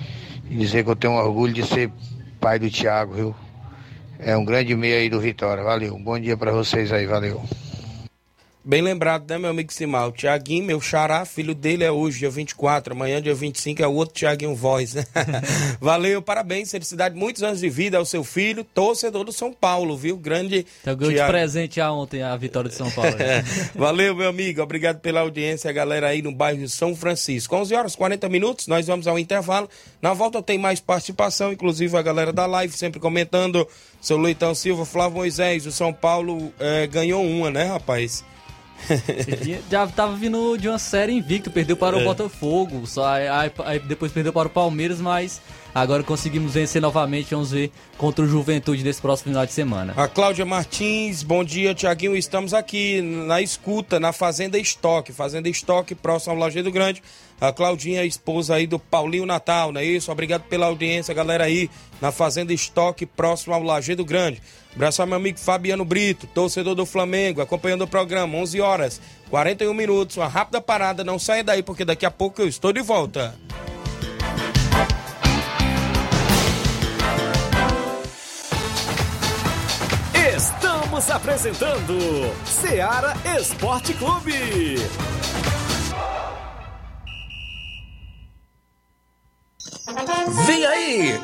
E dizer que eu tenho orgulho de ser pai do Tiago, viu? É um grande meio aí do Vitória. Valeu. Um bom dia para vocês aí, valeu. Bem lembrado, né, meu amigo Simal? Tiaguinho, meu xará, filho dele é hoje, dia 24. Amanhã, dia 25, é o outro Tiaguinho Voz, né? Valeu, parabéns, felicidade, muitos anos de vida ao seu filho, torcedor do São Paulo, viu? Grande. Então ganhou de Thiago. presente já ontem a vitória de São Paulo. né? Valeu, meu amigo. Obrigado pela audiência, a galera aí no bairro São Francisco. 11 horas 40 minutos, nós vamos ao intervalo. Na volta tem mais participação, inclusive a galera da live sempre comentando. Seu Leitão Silva, Flávio Moisés, o São Paulo eh, ganhou uma, né, rapaz? Já tava vindo de uma série invicto, perdeu para o É. Botafogo, só aí, aí- aí depois perdeu para o Palmeiras, mas agora conseguimos vencer novamente, vamos ver contra o Juventude nesse próximo final de semana. A Cláudia Martins, bom dia, Tiaguinho. Estamos aqui na escuta, na Fazenda Estoque. Fazenda Estoque, próximo ao Lajeado Grande. A Claudinha, esposa aí do Paulinho Natal, não é isso? Obrigado pela audiência, galera aí, na Fazenda Estoque, próximo ao Lajeado Grande. Abraço ao meu amigo Fabiano Brito, torcedor do Flamengo, acompanhando o programa, 11 horas, 41 minutos. Uma rápida parada, não saia daí, porque daqui a pouco eu estou de volta. Estamos apresentando Seara Esporte Clube.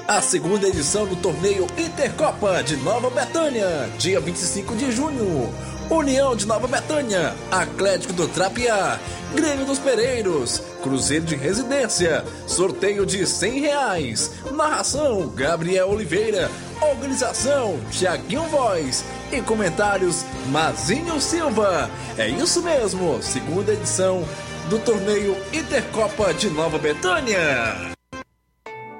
A segunda edição do torneio Intercopa de Nova Betânia, dia 25 de junho. União de Nova Betânia, Atlético do Trapiá, Grêmio dos Pereiros, Cruzeiro de Residência, sorteio de 100 reais. Narração Gabriel Oliveira, organização Tiaguinho Voz e comentários Mazinho Silva. É isso mesmo, segunda edição do torneio Intercopa de Nova Betânia.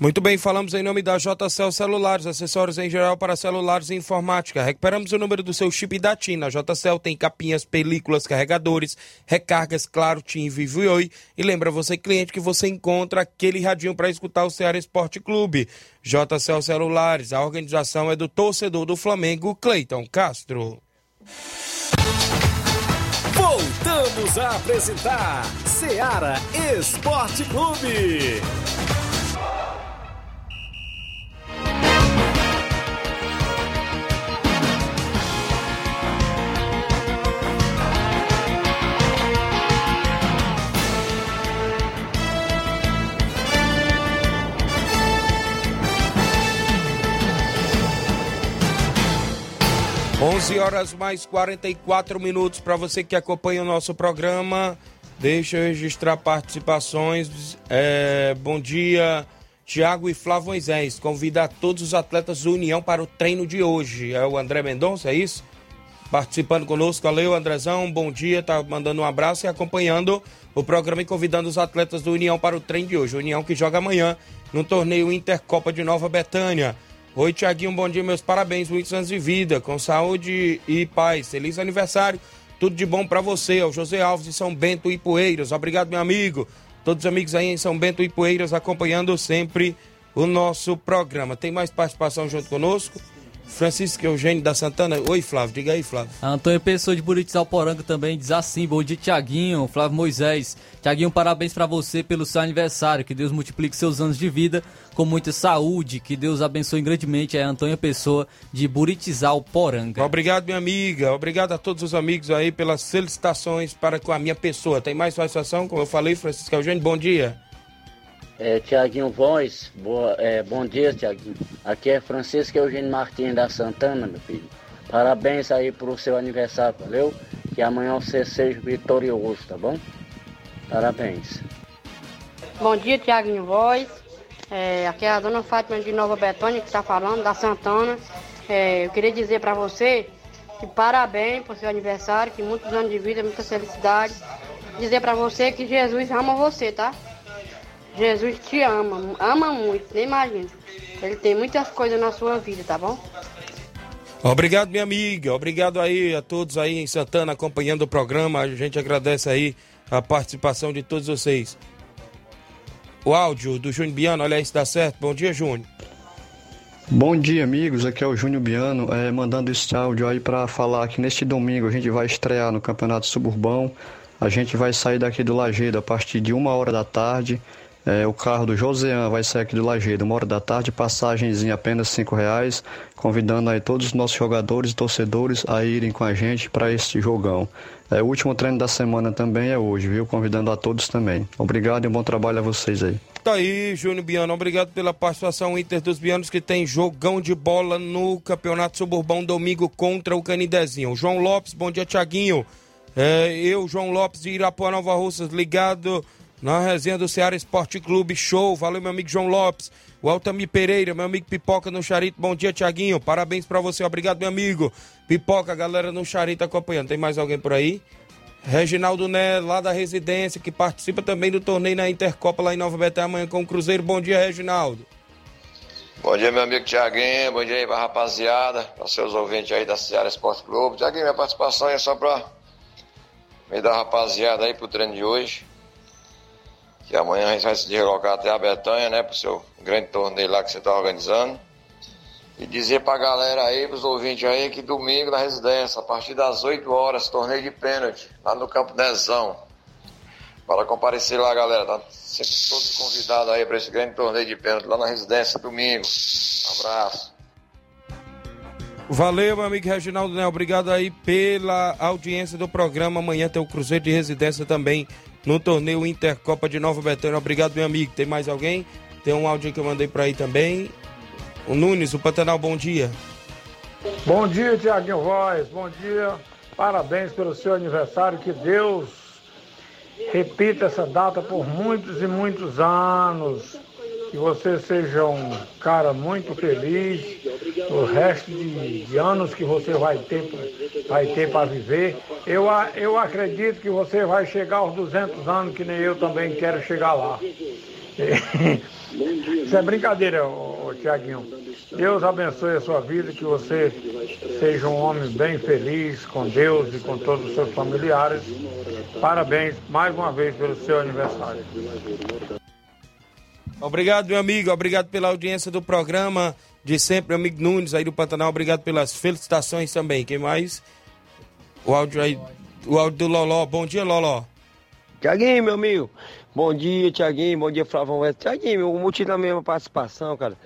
Muito bem, falamos em nome da JCL Celulares, acessórios em geral para celulares e informática. Recuperamos o número do seu chip da TIM. Na JCL tem capinhas, películas, carregadores, recargas, claro, TIM, Vivo e Oi. E lembra você, cliente, que você encontra aquele radinho para escutar o Ceará Esporte Clube. JCL Celulares, a organização é do torcedor do Flamengo, Cleiton Castro. Voltamos a apresentar Seara Esporte Clube. Onze horas mais 44 minutos para você que acompanha o nosso programa. Deixa eu registrar participações. É, bom dia, Tiago e Flávio Moisés. Convidar todos os atletas do União para o treino de hoje. É o André Mendonça, é isso? Participando conosco. Valeu, Andrezão. Bom dia. Tá mandando um abraço e acompanhando o programa e convidando os atletas do União para o treino de hoje. União que joga amanhã no torneio Intercopa de Nova Betânia. Oi, Tiaguinho, bom dia, meus parabéns, muitos anos de vida, com saúde e paz. Feliz aniversário, tudo de bom para você, ao José Alves de São Bento e Poeiras. Obrigado, meu amigo. Todos os amigos aí em São Bento e Poeiras acompanhando sempre o nosso programa. Tem mais participação junto conosco? Francisco Eugênio da Santana. Oi, Flávio, diga aí, Flávio. Antônio Pessoa de Buritis Alporanga também diz assim: Bom dia, Tiaguinho, Flávio Moisés. Tiaguinho, parabéns pra você pelo seu aniversário. Que Deus multiplique seus anos de vida com muita saúde. Que Deus abençoe grandemente. É a Antônio Pessoa de Buritis Alporanga. Obrigado, minha amiga. Obrigado a todos os amigos aí pelas felicitações para com a minha pessoa. Tem mais participação? Como eu falei, Francisco Eugênio, bom dia. É, Tiaguinho Voz, boa, é, bom dia, Tiaguinho. Aqui é Francisco Eugênio Martins da Santana, meu filho. Parabéns aí pro seu aniversário, valeu? Que amanhã você seja vitorioso, tá bom? Parabéns. Bom dia, Tiaguinho Voz. É, aqui é a dona Fátima de Nova Betânia que está falando, da Santana. É, eu queria dizer para você que parabéns por seu aniversário, que muitos anos de vida, muita felicidade. Dizer pra você que Jesus ama você, tá? Jesus te ama, ama muito, nem imagina. Ele tem muitas coisas na sua vida, tá bom? Obrigado, minha amiga. Obrigado aí a todos aí em Santana acompanhando o programa. A gente agradece aí a participação de todos vocês. O áudio do Júnior Biano, olha se dá certo. Bom dia, Júnior. Bom dia, amigos. Aqui é o Júnior Biano, é, mandando esse áudio aí para falar que neste domingo a gente vai estrear no Campeonato Suburbão. A gente vai sair daqui do Lagedo a partir de uma hora da tarde. É, o carro do Josean vai sair aqui do Lagedo, uma hora da tarde, passagens em apenas cinco reais, convidando aí todos os nossos jogadores e torcedores a irem com a gente para este jogão. É, o último treino da semana também é hoje, viu? Convidando a todos também. Obrigado e um bom trabalho a vocês aí. Tá aí, Júnior Biano. Obrigado pela participação Inter dos Bianos, que tem jogão de bola no Campeonato Suburbão domingo contra o Canidezinho. João Lopes, bom dia, Tiaguinho. É, eu, João Lopes de Irapuã, Nova Russas, ligado na resenha do Ceará Esporte Clube. Show. Valeu, meu amigo João Lopes. O Altamir Pereira, meu amigo Pipoca no Charito. Bom dia, Tiaguinho. Parabéns para você. Obrigado, meu amigo. Pipoca, galera no Charito acompanhando. Tem mais alguém por aí? Reginaldo Né, lá da residência, que participa também do torneio na Intercopa lá em Nova Betânia amanhã com o Cruzeiro. Bom dia, Reginaldo. Bom dia, meu amigo Tiaguinho. Bom dia aí pra rapaziada, para seus ouvintes aí da Ceará Esporte Clube. Tiaguinho, minha participação é só pra me dar rapaziada aí pro treino de hoje. Que amanhã a gente vai se deslocar até a Betanha, né, pro seu grande torneio lá que você tá organizando. E dizer pra galera aí, pros ouvintes aí, que domingo na residência, a partir das 8 horas, torneio de pênalti, lá no Campo Dezão. Para comparecer lá, galera, tá sempre todos convidados aí para esse grande torneio de pênalti lá na residência domingo. Um abraço. Valeu, meu amigo Reginaldo Né. Obrigado aí pela audiência do programa. Amanhã tem o Cruzeiro de Residência também no torneio Intercopa de Nova Betânia. Obrigado, meu amigo. Tem mais alguém? Tem um áudio que eu mandei para aí também. O Nunes, o Pantanal, bom dia. Bom dia, Tiaguinho Voz. Bom dia. Parabéns pelo seu aniversário. Que Deus repita essa data por muitos e muitos anos. Que você seja um cara muito feliz. O resto de, de anos que você vai ter, vai ter para viver. Eu, eu acredito que você vai chegar aos 200 anos, que nem eu também quero chegar lá. Isso é brincadeira, Tiaguinho. Deus abençoe a sua vida, que você seja um homem bem feliz com Deus e com todos os seus familiares. Parabéns mais uma vez pelo seu aniversário. Obrigado, meu amigo. Obrigado pela audiência do programa de sempre, meu amigo Nunes aí do Pantanal. Obrigado pelas felicitações também. Quem mais? O áudio aí, o áudio do Loló. Bom dia, Loló. Tiaguinho, meu amigo. Bom dia, Tiaguinho. Bom dia, Flavão. Tiaguinho, o motivo da minha participação, cara,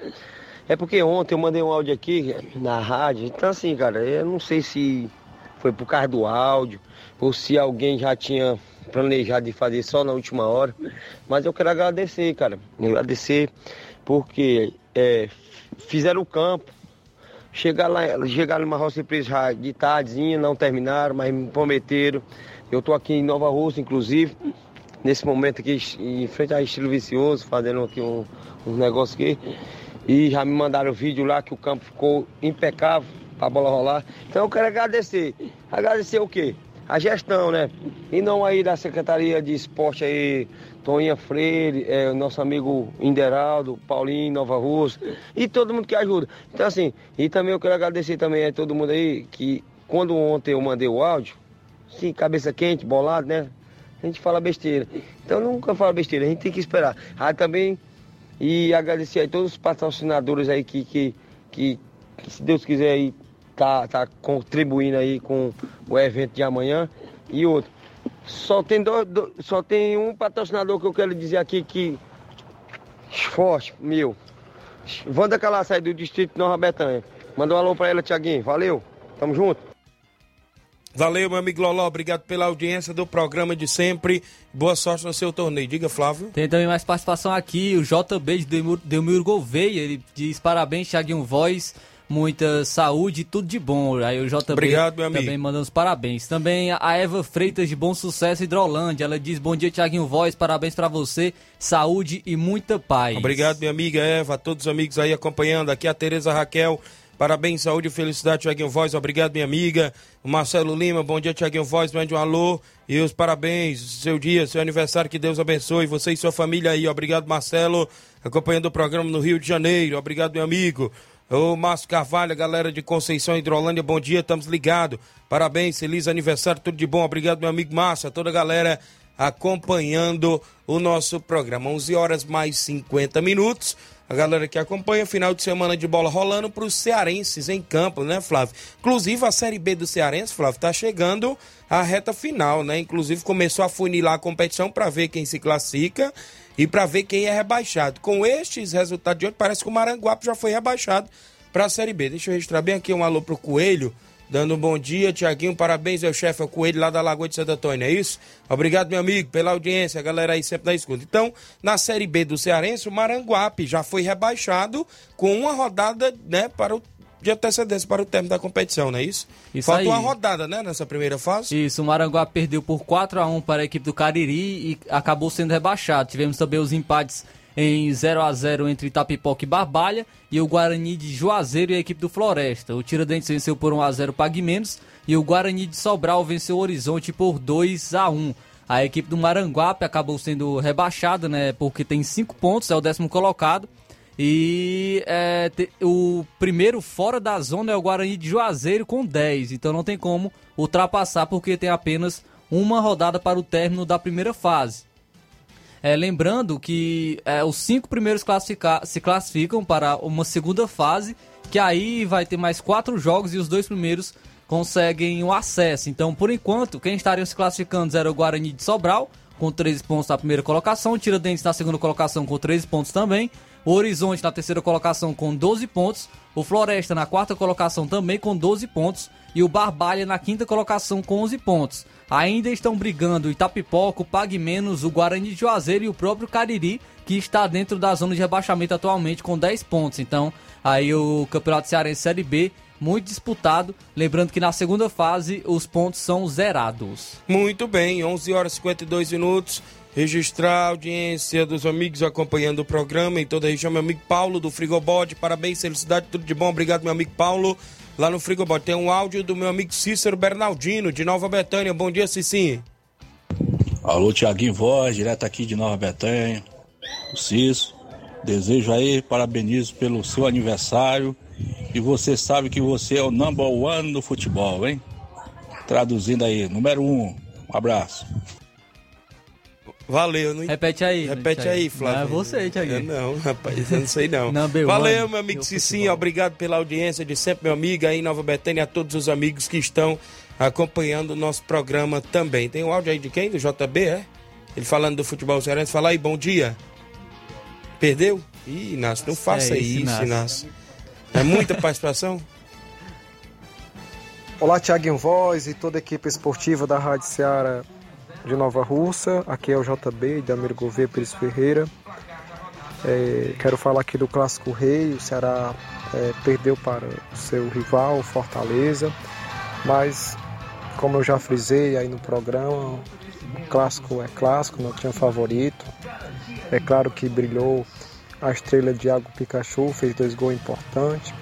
é porque ontem eu mandei um áudio aqui na rádio. Então, assim, cara, eu não sei se foi por causa do áudio ou se alguém já tinha planejado de fazer só na última hora. Mas eu quero agradecer, cara. Agradecer porque é, fizeram o campo. Chegaram lá, chegaram numa roça empresa de tardezinha, não terminaram, mas me prometeram. Eu tô aqui em Nova Rússia, inclusive, nesse momento aqui, em frente a Estilo Vicioso, fazendo aqui um, um negócio aqui. E já me mandaram o vídeo lá que o campo ficou impecável para a bola rolar. Então eu quero agradecer. Agradecer o quê? A gestão, né? E não aí da Secretaria de Esporte aí, Toninha Freire, é, nosso amigo Inderaldo, Paulinho, Nova Rússia, e todo mundo que ajuda. Então assim, e também eu quero agradecer também a todo mundo aí que quando ontem eu mandei o áudio, sim, cabeça quente, bolado, né? A gente fala besteira. Então nunca fala besteira, a gente tem que esperar. Ah, também e agradecer a todos os patrocinadores aí que, que, que, que, se Deus quiser aí, tá, tá contribuindo aí com o evento de amanhã. E outro, só tem, dois, dois- só tem um patrocinador que eu quero dizer aqui que forte, meu. Wanda Calaçai do Distrito de Nova Betânia. Manda um alô pra ela, Tiaguinho. Valeu, tamo junto. Valeu, meu amigo Loló. Obrigado pela audiência do programa de sempre. Boa sorte no seu torneio. Diga, Flávio. Tem também mais participação aqui, o JB de Delmiro Gouveia, ele diz parabéns, Thiaguinho Voz, muita saúde e tudo de bom. Aí o JB Obrigado, meu amigo. também mandando os parabéns. Também a Eva Freitas de Bom Sucesso Hidrolândia, ela diz bom dia, Thiaguinho Voz, parabéns pra você, saúde e muita paz. Obrigado, minha amiga Eva, a todos os amigos aí acompanhando. Aqui a Tereza Raquel Parabéns, saúde e felicidade, Tiaguinho Voz. Obrigado, minha amiga. O Marcelo Lima, bom dia, Tiaguinho Voz. Mande um alô e os parabéns. Seu dia, seu aniversário, que Deus abençoe. Você e sua família aí. Obrigado, Marcelo. Acompanhando o programa no Rio de Janeiro. Obrigado, meu amigo. Ô, Márcio Carvalho, galera de Conceição Hidrolândia, bom dia, estamos ligados. Parabéns, feliz aniversário, tudo de bom. Obrigado, meu amigo Márcio, a toda a galera acompanhando o nosso programa. 11 horas mais 50 minutos. A galera que acompanha, final de semana de bola rolando para os cearenses em campo, né, Flávio? Inclusive a Série B do Cearense, Flávio, tá chegando a reta final, né? Inclusive começou a funilar a competição para ver quem se classifica e para ver quem é rebaixado. Com estes resultados de hoje, parece que o Maranguape já foi rebaixado para a Série B. Deixa eu registrar bem aqui um alô pro Coelho, dando um bom dia, Tiaguinho, parabéns ao chefe, ao Coelho lá da Lagoa de Santo Antônio, é isso? Obrigado, meu amigo, pela audiência, a galera aí sempre na escuta. Então, na Série B do Cearense, o Maranguape já foi rebaixado com uma rodada, né, para o de antecedência para o término da competição, não é isso? Isso Falta uma rodada, né, nessa primeira fase. Isso, o Maranguape perdeu por 4 a 1 para a equipe do Cariri e acabou sendo rebaixado. Tivemos também os empates em 0 a 0 entre Itapipoca e Barbalha e o Guarani de Juazeiro e a equipe do Floresta. O Tiradentes venceu por 1 a 0 o Pague Menos e o Guarani de Sobral venceu o Horizonte por 2 a 1. A equipe do Maranguape acabou sendo rebaixada, né, porque tem 5 pontos, é o décimo colocado. E é, te- o primeiro fora da zona é o Guarani de Juazeiro com 10. Então não tem como ultrapassar porque tem apenas uma rodada para o término da primeira fase. É, lembrando que é, os cinco primeiros se classificam para uma segunda fase, que aí vai ter mais quatro jogos e os dois primeiros conseguem o acesso. Então, por enquanto, quem estaria se classificando era o Guarani de Sobral, com 13 pontos na primeira colocação, o Tiradentes na segunda colocação com 13 pontos também, o Horizonte na terceira colocação com 12 pontos, o Floresta na quarta colocação também com 12 pontos e o Barbalha na quinta colocação com 11 pontos. Ainda estão brigando o Itapipoca, o Pague Menos, o Guarani de Juazeiro e o próprio Cariri, que está dentro da zona de rebaixamento atualmente com 10 pontos. Então, aí o Campeonato Cearense Série B muito disputado, lembrando que na segunda fase os pontos são zerados. Muito bem, 11 horas e 52 minutos. Registrar a audiência dos amigos acompanhando o programa em toda a região. Meu amigo Paulo do Frigobode, parabéns, felicidade, tudo de bom. Obrigado, meu amigo Paulo, lá no Frigobode. Tem um áudio do meu amigo Cícero Bernardino, de Nova Betânia. Bom dia, Cicinho. Alô, Tiaguinho Voz, direto aqui de Nova Betânia. O Cício. Desejo aí, parabenizo pelo seu aniversário. E você sabe que você é o number one no futebol, hein? Traduzindo aí, número um. Um abraço. Valeu, não Repete aí. Repete aí, Flávio. Não é você, Thiaguinho. Eu Não, rapaz, eu não sei não. Number Valeu, meu amigo Cicinho, obrigado pela audiência de sempre, meu amigo aí em Nova Betânia, e a todos os amigos que estão acompanhando o nosso programa também. Tem um áudio aí de quem? Do JB, é? Ele falando do futebol cearense. Fala aí, bom dia. Perdeu? Ih, Inácio, não faça É isso, Inácio. Inácio. É muita participação? Olá, Tiaguinho Voz e toda a equipe esportiva da Rádio Seara de Nova Russa. Aqui é o JB, de Amir Gouveia Pires Ferreira. É, quero falar aqui do Clássico Rei. O Ceará é, perdeu para o seu rival, Fortaleza. Mas, como eu já frisei aí no programa, o clássico é clássico, não tinha favorito. É claro que brilhou a estrela Diago Pikachu, fez dois gols importantes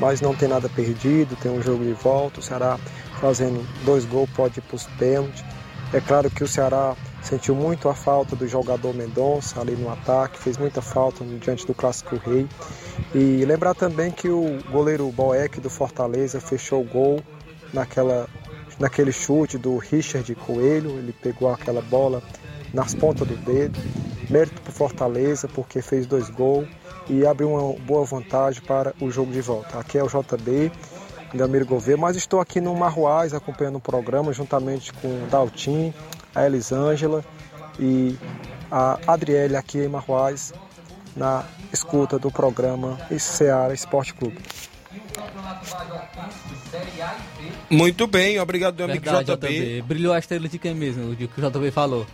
mas não tem nada perdido, tem um jogo de volta, o Ceará fazendo dois gols pode ir para os pênaltis. É claro que o Ceará sentiu muito a falta do jogador Mendonça ali no ataque, fez muita falta diante do Clássico Rei. E lembrar também que o goleiro Boeck do Fortaleza fechou o gol naquela, naquele chute do Richard Coelho, ele pegou aquela bola nas pontas do dedo. Mérito para Fortaleza porque fez dois gols e abriu uma boa vantagem para o jogo de volta. Aqui é o JB, Gamiro Gouveia, mas estou aqui no Marruaz acompanhando o programa juntamente com o Daltim, a Elisângela e a Adriele aqui em Marruaz na escuta do programa Ceará Esporte Clube. Muito bem, obrigado, meu amigo Verdade, JB. JB. Brilhou a estrela de quem mesmo? O que o JB falou.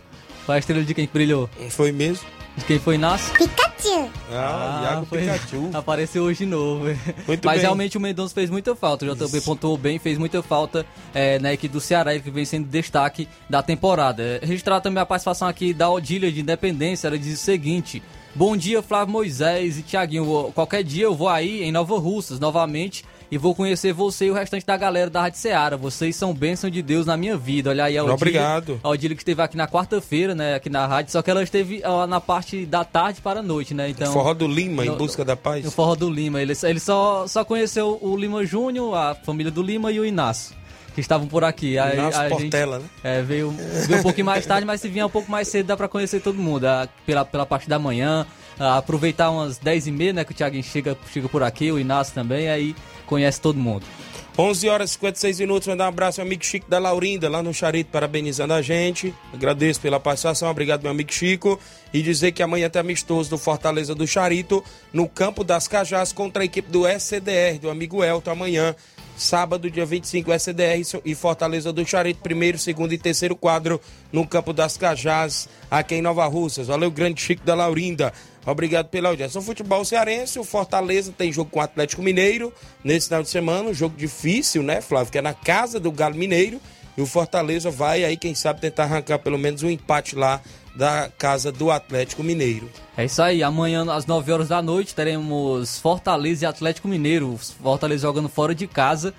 Foi a estrela de quem que brilhou? Foi mesmo? De quem foi Inácio? Pikachu. Ah, Iago foi- Pikachu. Apareceu hoje de novo. Muito Mas bem. realmente o Mendonça fez muita falta. O JB pontuou bem, fez muita falta é, na equipe do Ceará, ele que vem sendo destaque da temporada. É, registrar também a participação aqui da Odília de Independência. Ela diz o seguinte: Bom dia, Flávio Moisés e Tiaguinho. Qualquer dia eu vou aí em Nova Russas novamente e vou conhecer você e o restante da galera da Rádio Seara. Vocês são bênção de Deus na minha vida. Olha aí a Odília, Obrigado. A Odília que esteve aqui na quarta-feira, né, aqui na rádio, só que ela esteve ó, na parte da tarde para a noite, né? Então, Forró do Lima, em no- busca da paz. no Forró do Lima. Ele, ele só, só conheceu o Lima Júnior, a família do Lima e o Inácio, que estavam por aqui. Aí, Inácio a Portela, gente, né? É, veio, veio um pouquinho mais tarde, mas se vier um pouco mais cedo dá pra conhecer todo mundo. ah, pela, pela parte da manhã, ah, aproveitar umas 10 e meia, né, que o Thiaguinho chega, chega por aqui, o Inácio também, aí conhece todo mundo. 11 horas e 56 minutos. Mandar um abraço ao amigo Chico da Laurinda, lá no Charito, parabenizando a gente. Agradeço pela participação. Obrigado, meu amigo Chico. E dizer que amanhã tem amistoso do Fortaleza do Charito, no campo das Cajás, contra a equipe do SCDR, do amigo Elton, amanhã. Sábado, dia 25, SDR e Fortaleza do Charito, primeiro, segundo e terceiro quadro no Campo das Cajás, aqui em Nova Russas. Valeu, grande Chico da Laurinda. Obrigado pela audiência. No futebol cearense, o Fortaleza tem jogo com o Atlético Mineiro nesse final de semana, um jogo difícil, né, Flávio? Que é na casa do Galo Mineiro. E o Fortaleza vai aí, quem sabe, tentar arrancar pelo menos um empate lá da casa do Atlético Mineiro. É isso aí, amanhã às 9 horas da noite teremos Fortaleza e Atlético Mineiro. Fortaleza jogando fora de casa.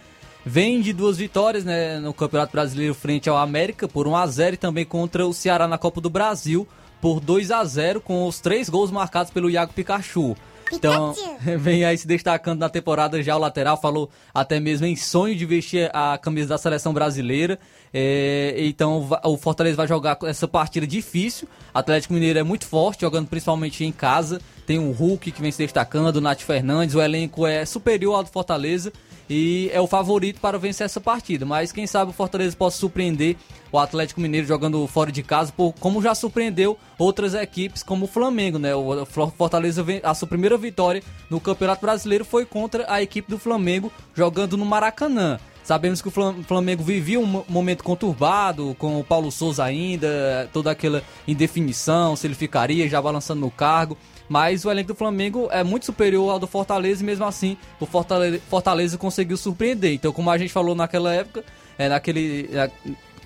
Vem de duas vitórias né, no Campeonato Brasileiro frente ao América por 1 a 0 e também contra o Ceará na Copa do Brasil por 2 a 0 com os três gols marcados pelo Iago Pikachu. Então, vem aí se destacando na temporada já o lateral, falou até mesmo em sonho de vestir a camisa da seleção brasileira. É, então o Fortaleza vai jogar essa partida difícil. O Atlético Mineiro é muito forte, jogando principalmente em casa. Tem o Hulk que vem se destacando, o Nath Fernandes, o elenco é superior ao do Fortaleza e é o favorito para vencer essa partida. Mas quem sabe o Fortaleza possa surpreender o Atlético Mineiro jogando fora de casa, por, como já surpreendeu outras equipes, como o Flamengo, né? O Fortaleza a sua primeira vitória no Campeonato Brasileiro foi contra a equipe do Flamengo jogando no Maracanã. Sabemos que o Flam- Flamengo vivia um mo- momento conturbado, com o Paulo Souza ainda, toda aquela indefinição, se ele ficaria já balançando no cargo. Mas o elenco do Flamengo é muito superior ao do Fortaleza e mesmo assim o Fortaleza, Fortaleza conseguiu surpreender. Então, como a gente falou naquela época, é, naquele, é,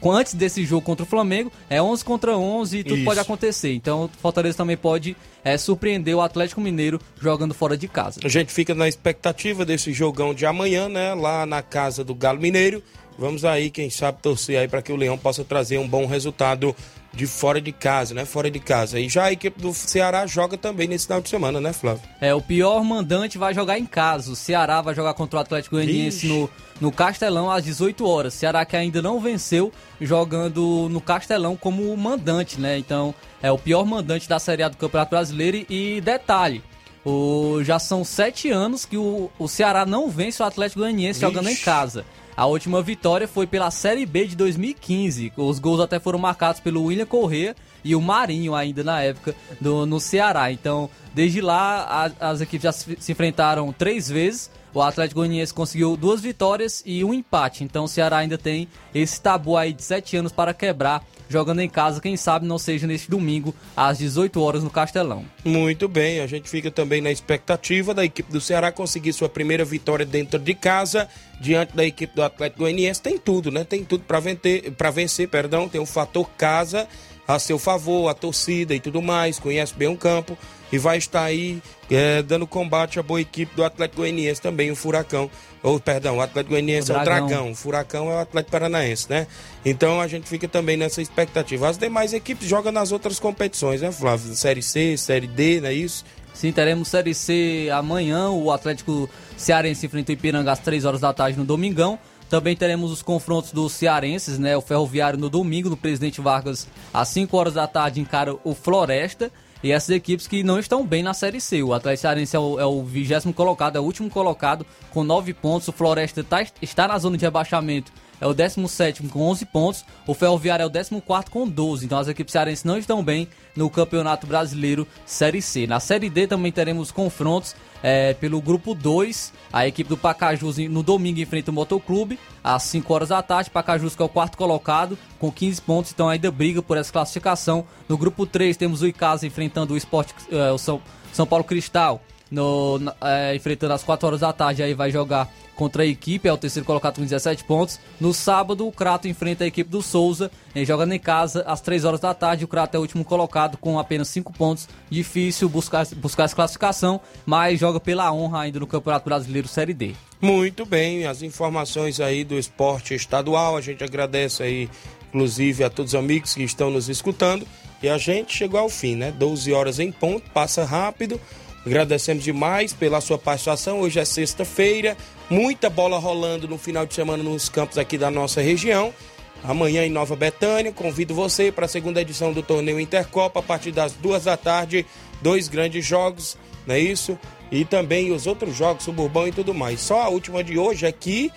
antes desse jogo contra o Flamengo, é 11 contra 11 e tudo Isso. pode acontecer. Então, o Fortaleza também pode é, surpreender o Atlético Mineiro jogando fora de casa. A gente fica na expectativa desse jogão de amanhã, né? Lá na casa do Galo Mineiro. Vamos aí, quem sabe, torcer aí para que o Leão possa trazer um bom resultado de fora de casa, né? Fora de casa. E já a equipe do Ceará joga também nesse final de semana, né, Flávio? É, o pior mandante vai jogar em casa. O Ceará vai jogar contra o Atlético Goianiense no, no Castelão às 18 horas. Ceará que ainda não venceu jogando no Castelão como mandante, né? Então, é o pior mandante da Série A do Campeonato Brasileiro. E, detalhe, o, já são sete anos que o, o Ceará não vence o Atlético Goianiense jogando em casa. A última vitória foi pela Série B de 2015. Os gols até foram marcados pelo William Corrêa e o Marinho ainda na época do, no Ceará. Então, desde lá, a- as equipes já se, se enfrentaram três vezes. O Atlético Goianiense conseguiu duas vitórias e um empate. Então, o Ceará ainda tem esse tabu aí de sete anos para quebrar, jogando em casa. Quem sabe não seja neste domingo, às 18 horas, no Castelão. Muito bem, a gente fica também na expectativa da equipe do Ceará conseguir sua primeira vitória dentro de casa, diante da equipe do Atlético Goianiense. Tem tudo, né? Tem tudo para vencer, para vencer, perdão. Tem o fator casa a seu favor, a torcida e tudo mais. Conhece bem o campo e vai estar aí é, dando combate à boa equipe do Atlético Goianiense também, o Furacão. Ou, perdão, o Atlético Goianiense O é o Dragão. O Furacão é o Atlético Paranaense, né? Então a gente fica também nessa expectativa. As demais equipes jogam nas outras competições, né, Flávio? Série C, Série D, não é isso? Sim, teremos Série C amanhã. O Atlético Cearense enfrenta o Ipiranga às 3 horas da tarde no Domingão. Também teremos os confrontos dos cearenses, né? O Ferroviário no domingo, no Presidente Vargas, às 5 horas da tarde, encara o Floresta. E essas equipes que não estão bem na Série C. O Atlético Cearense é o, é vigésimo colocado, é o último colocado com 9 pontos. O Floresta tá- está na zona de rebaixamento, é o 17 com 11 pontos. O Ferroviário é o 14 com 12. Então as equipes cearenses não estão bem no Campeonato Brasileiro Série C. Na Série D também teremos confrontos é, pelo grupo 2. A equipe do Pacajus no domingo enfrenta o Motoclube às 5 horas da tarde. Pacajus que é o quarto colocado com 15 pontos, então ainda briga por essa classificação. No grupo 3 temos o Icasa enfrentando o Esporte, é, o São, São Paulo Cristal no, é, enfrentando às 4 horas da tarde, aí vai jogar contra a equipe, é o terceiro colocado com 17 pontos. No sábado, o Crato enfrenta a equipe do Souza, eh, jogando em casa às 3 horas da tarde. O Crato é o último colocado com apenas 5 pontos. Difícil buscar, buscar essa classificação, mas joga pela honra ainda no Campeonato Brasileiro Série D. Muito bem, as informações aí do esporte estadual, a gente agradece aí, inclusive, a todos os amigos que estão nos escutando. E a gente chegou ao fim, né? 12 horas em ponto, passa rápido. Agradecemos demais pela sua participação. Hoje é sexta-feira, muita bola rolando no final de semana nos campos aqui da nossa região. Amanhã em Nova Betânia, convido você para a segunda edição do torneio Intercopa, a partir das duas da tarde. Dois grandes jogos, não é isso? E também os outros jogos, Suburbão e tudo mais. Só a última de hoje aqui,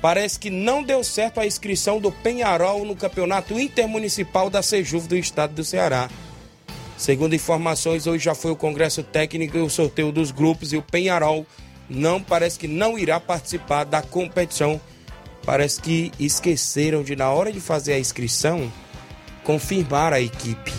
parece que não deu certo a inscrição do Penharol no Campeonato Intermunicipal da Sejuv do Estado do Ceará. Segundo informações, hoje já foi o congresso técnico e o sorteio dos grupos e o Penharol não parece que não irá participar da competição. Parece que esqueceram de na hora de fazer a inscrição confirmar a equipe.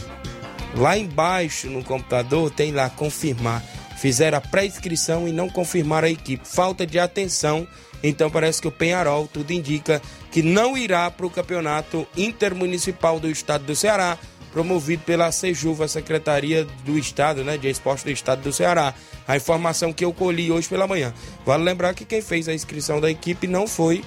Lá embaixo no computador tem lá confirmar. Fizeram a pré-inscrição e não confirmaram a equipe. Falta de atenção. Então parece que o Penharol tudo indica que não irá para o campeonato intermunicipal do estado do Ceará, promovido pela Sejuva, Secretaria do Estado, né, de Esporte do Estado do Ceará. A informação que eu colhi hoje pela manhã. Vale lembrar que quem fez a inscrição da equipe não foi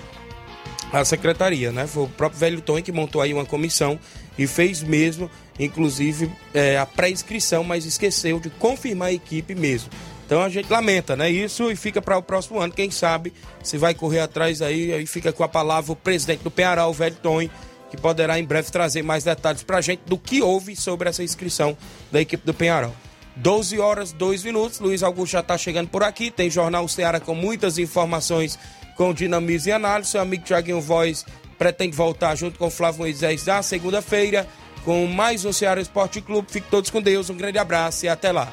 a secretaria, né? Foi o próprio Velho Tom que montou aí uma comissão e fez mesmo, inclusive, é, a pré-inscrição, mas esqueceu de confirmar a equipe mesmo. Então a gente lamenta, né? Isso e fica para o próximo ano, quem sabe se vai correr atrás aí, aí fica com a palavra o presidente do Penharol, o Velho Tom, que poderá em breve trazer mais detalhes para a gente do que houve sobre essa inscrição da equipe do Penharol. 12 horas, 2 minutos. Luiz Augusto já está chegando por aqui. Tem Jornal Ceará com muitas informações com dinamismo e análise. Seu amigo Tiaguinho Voz pretende voltar junto com Flávio Moisés na segunda-feira com mais um Ceará Esporte Clube. Fiquem todos com Deus. Um grande abraço e até lá.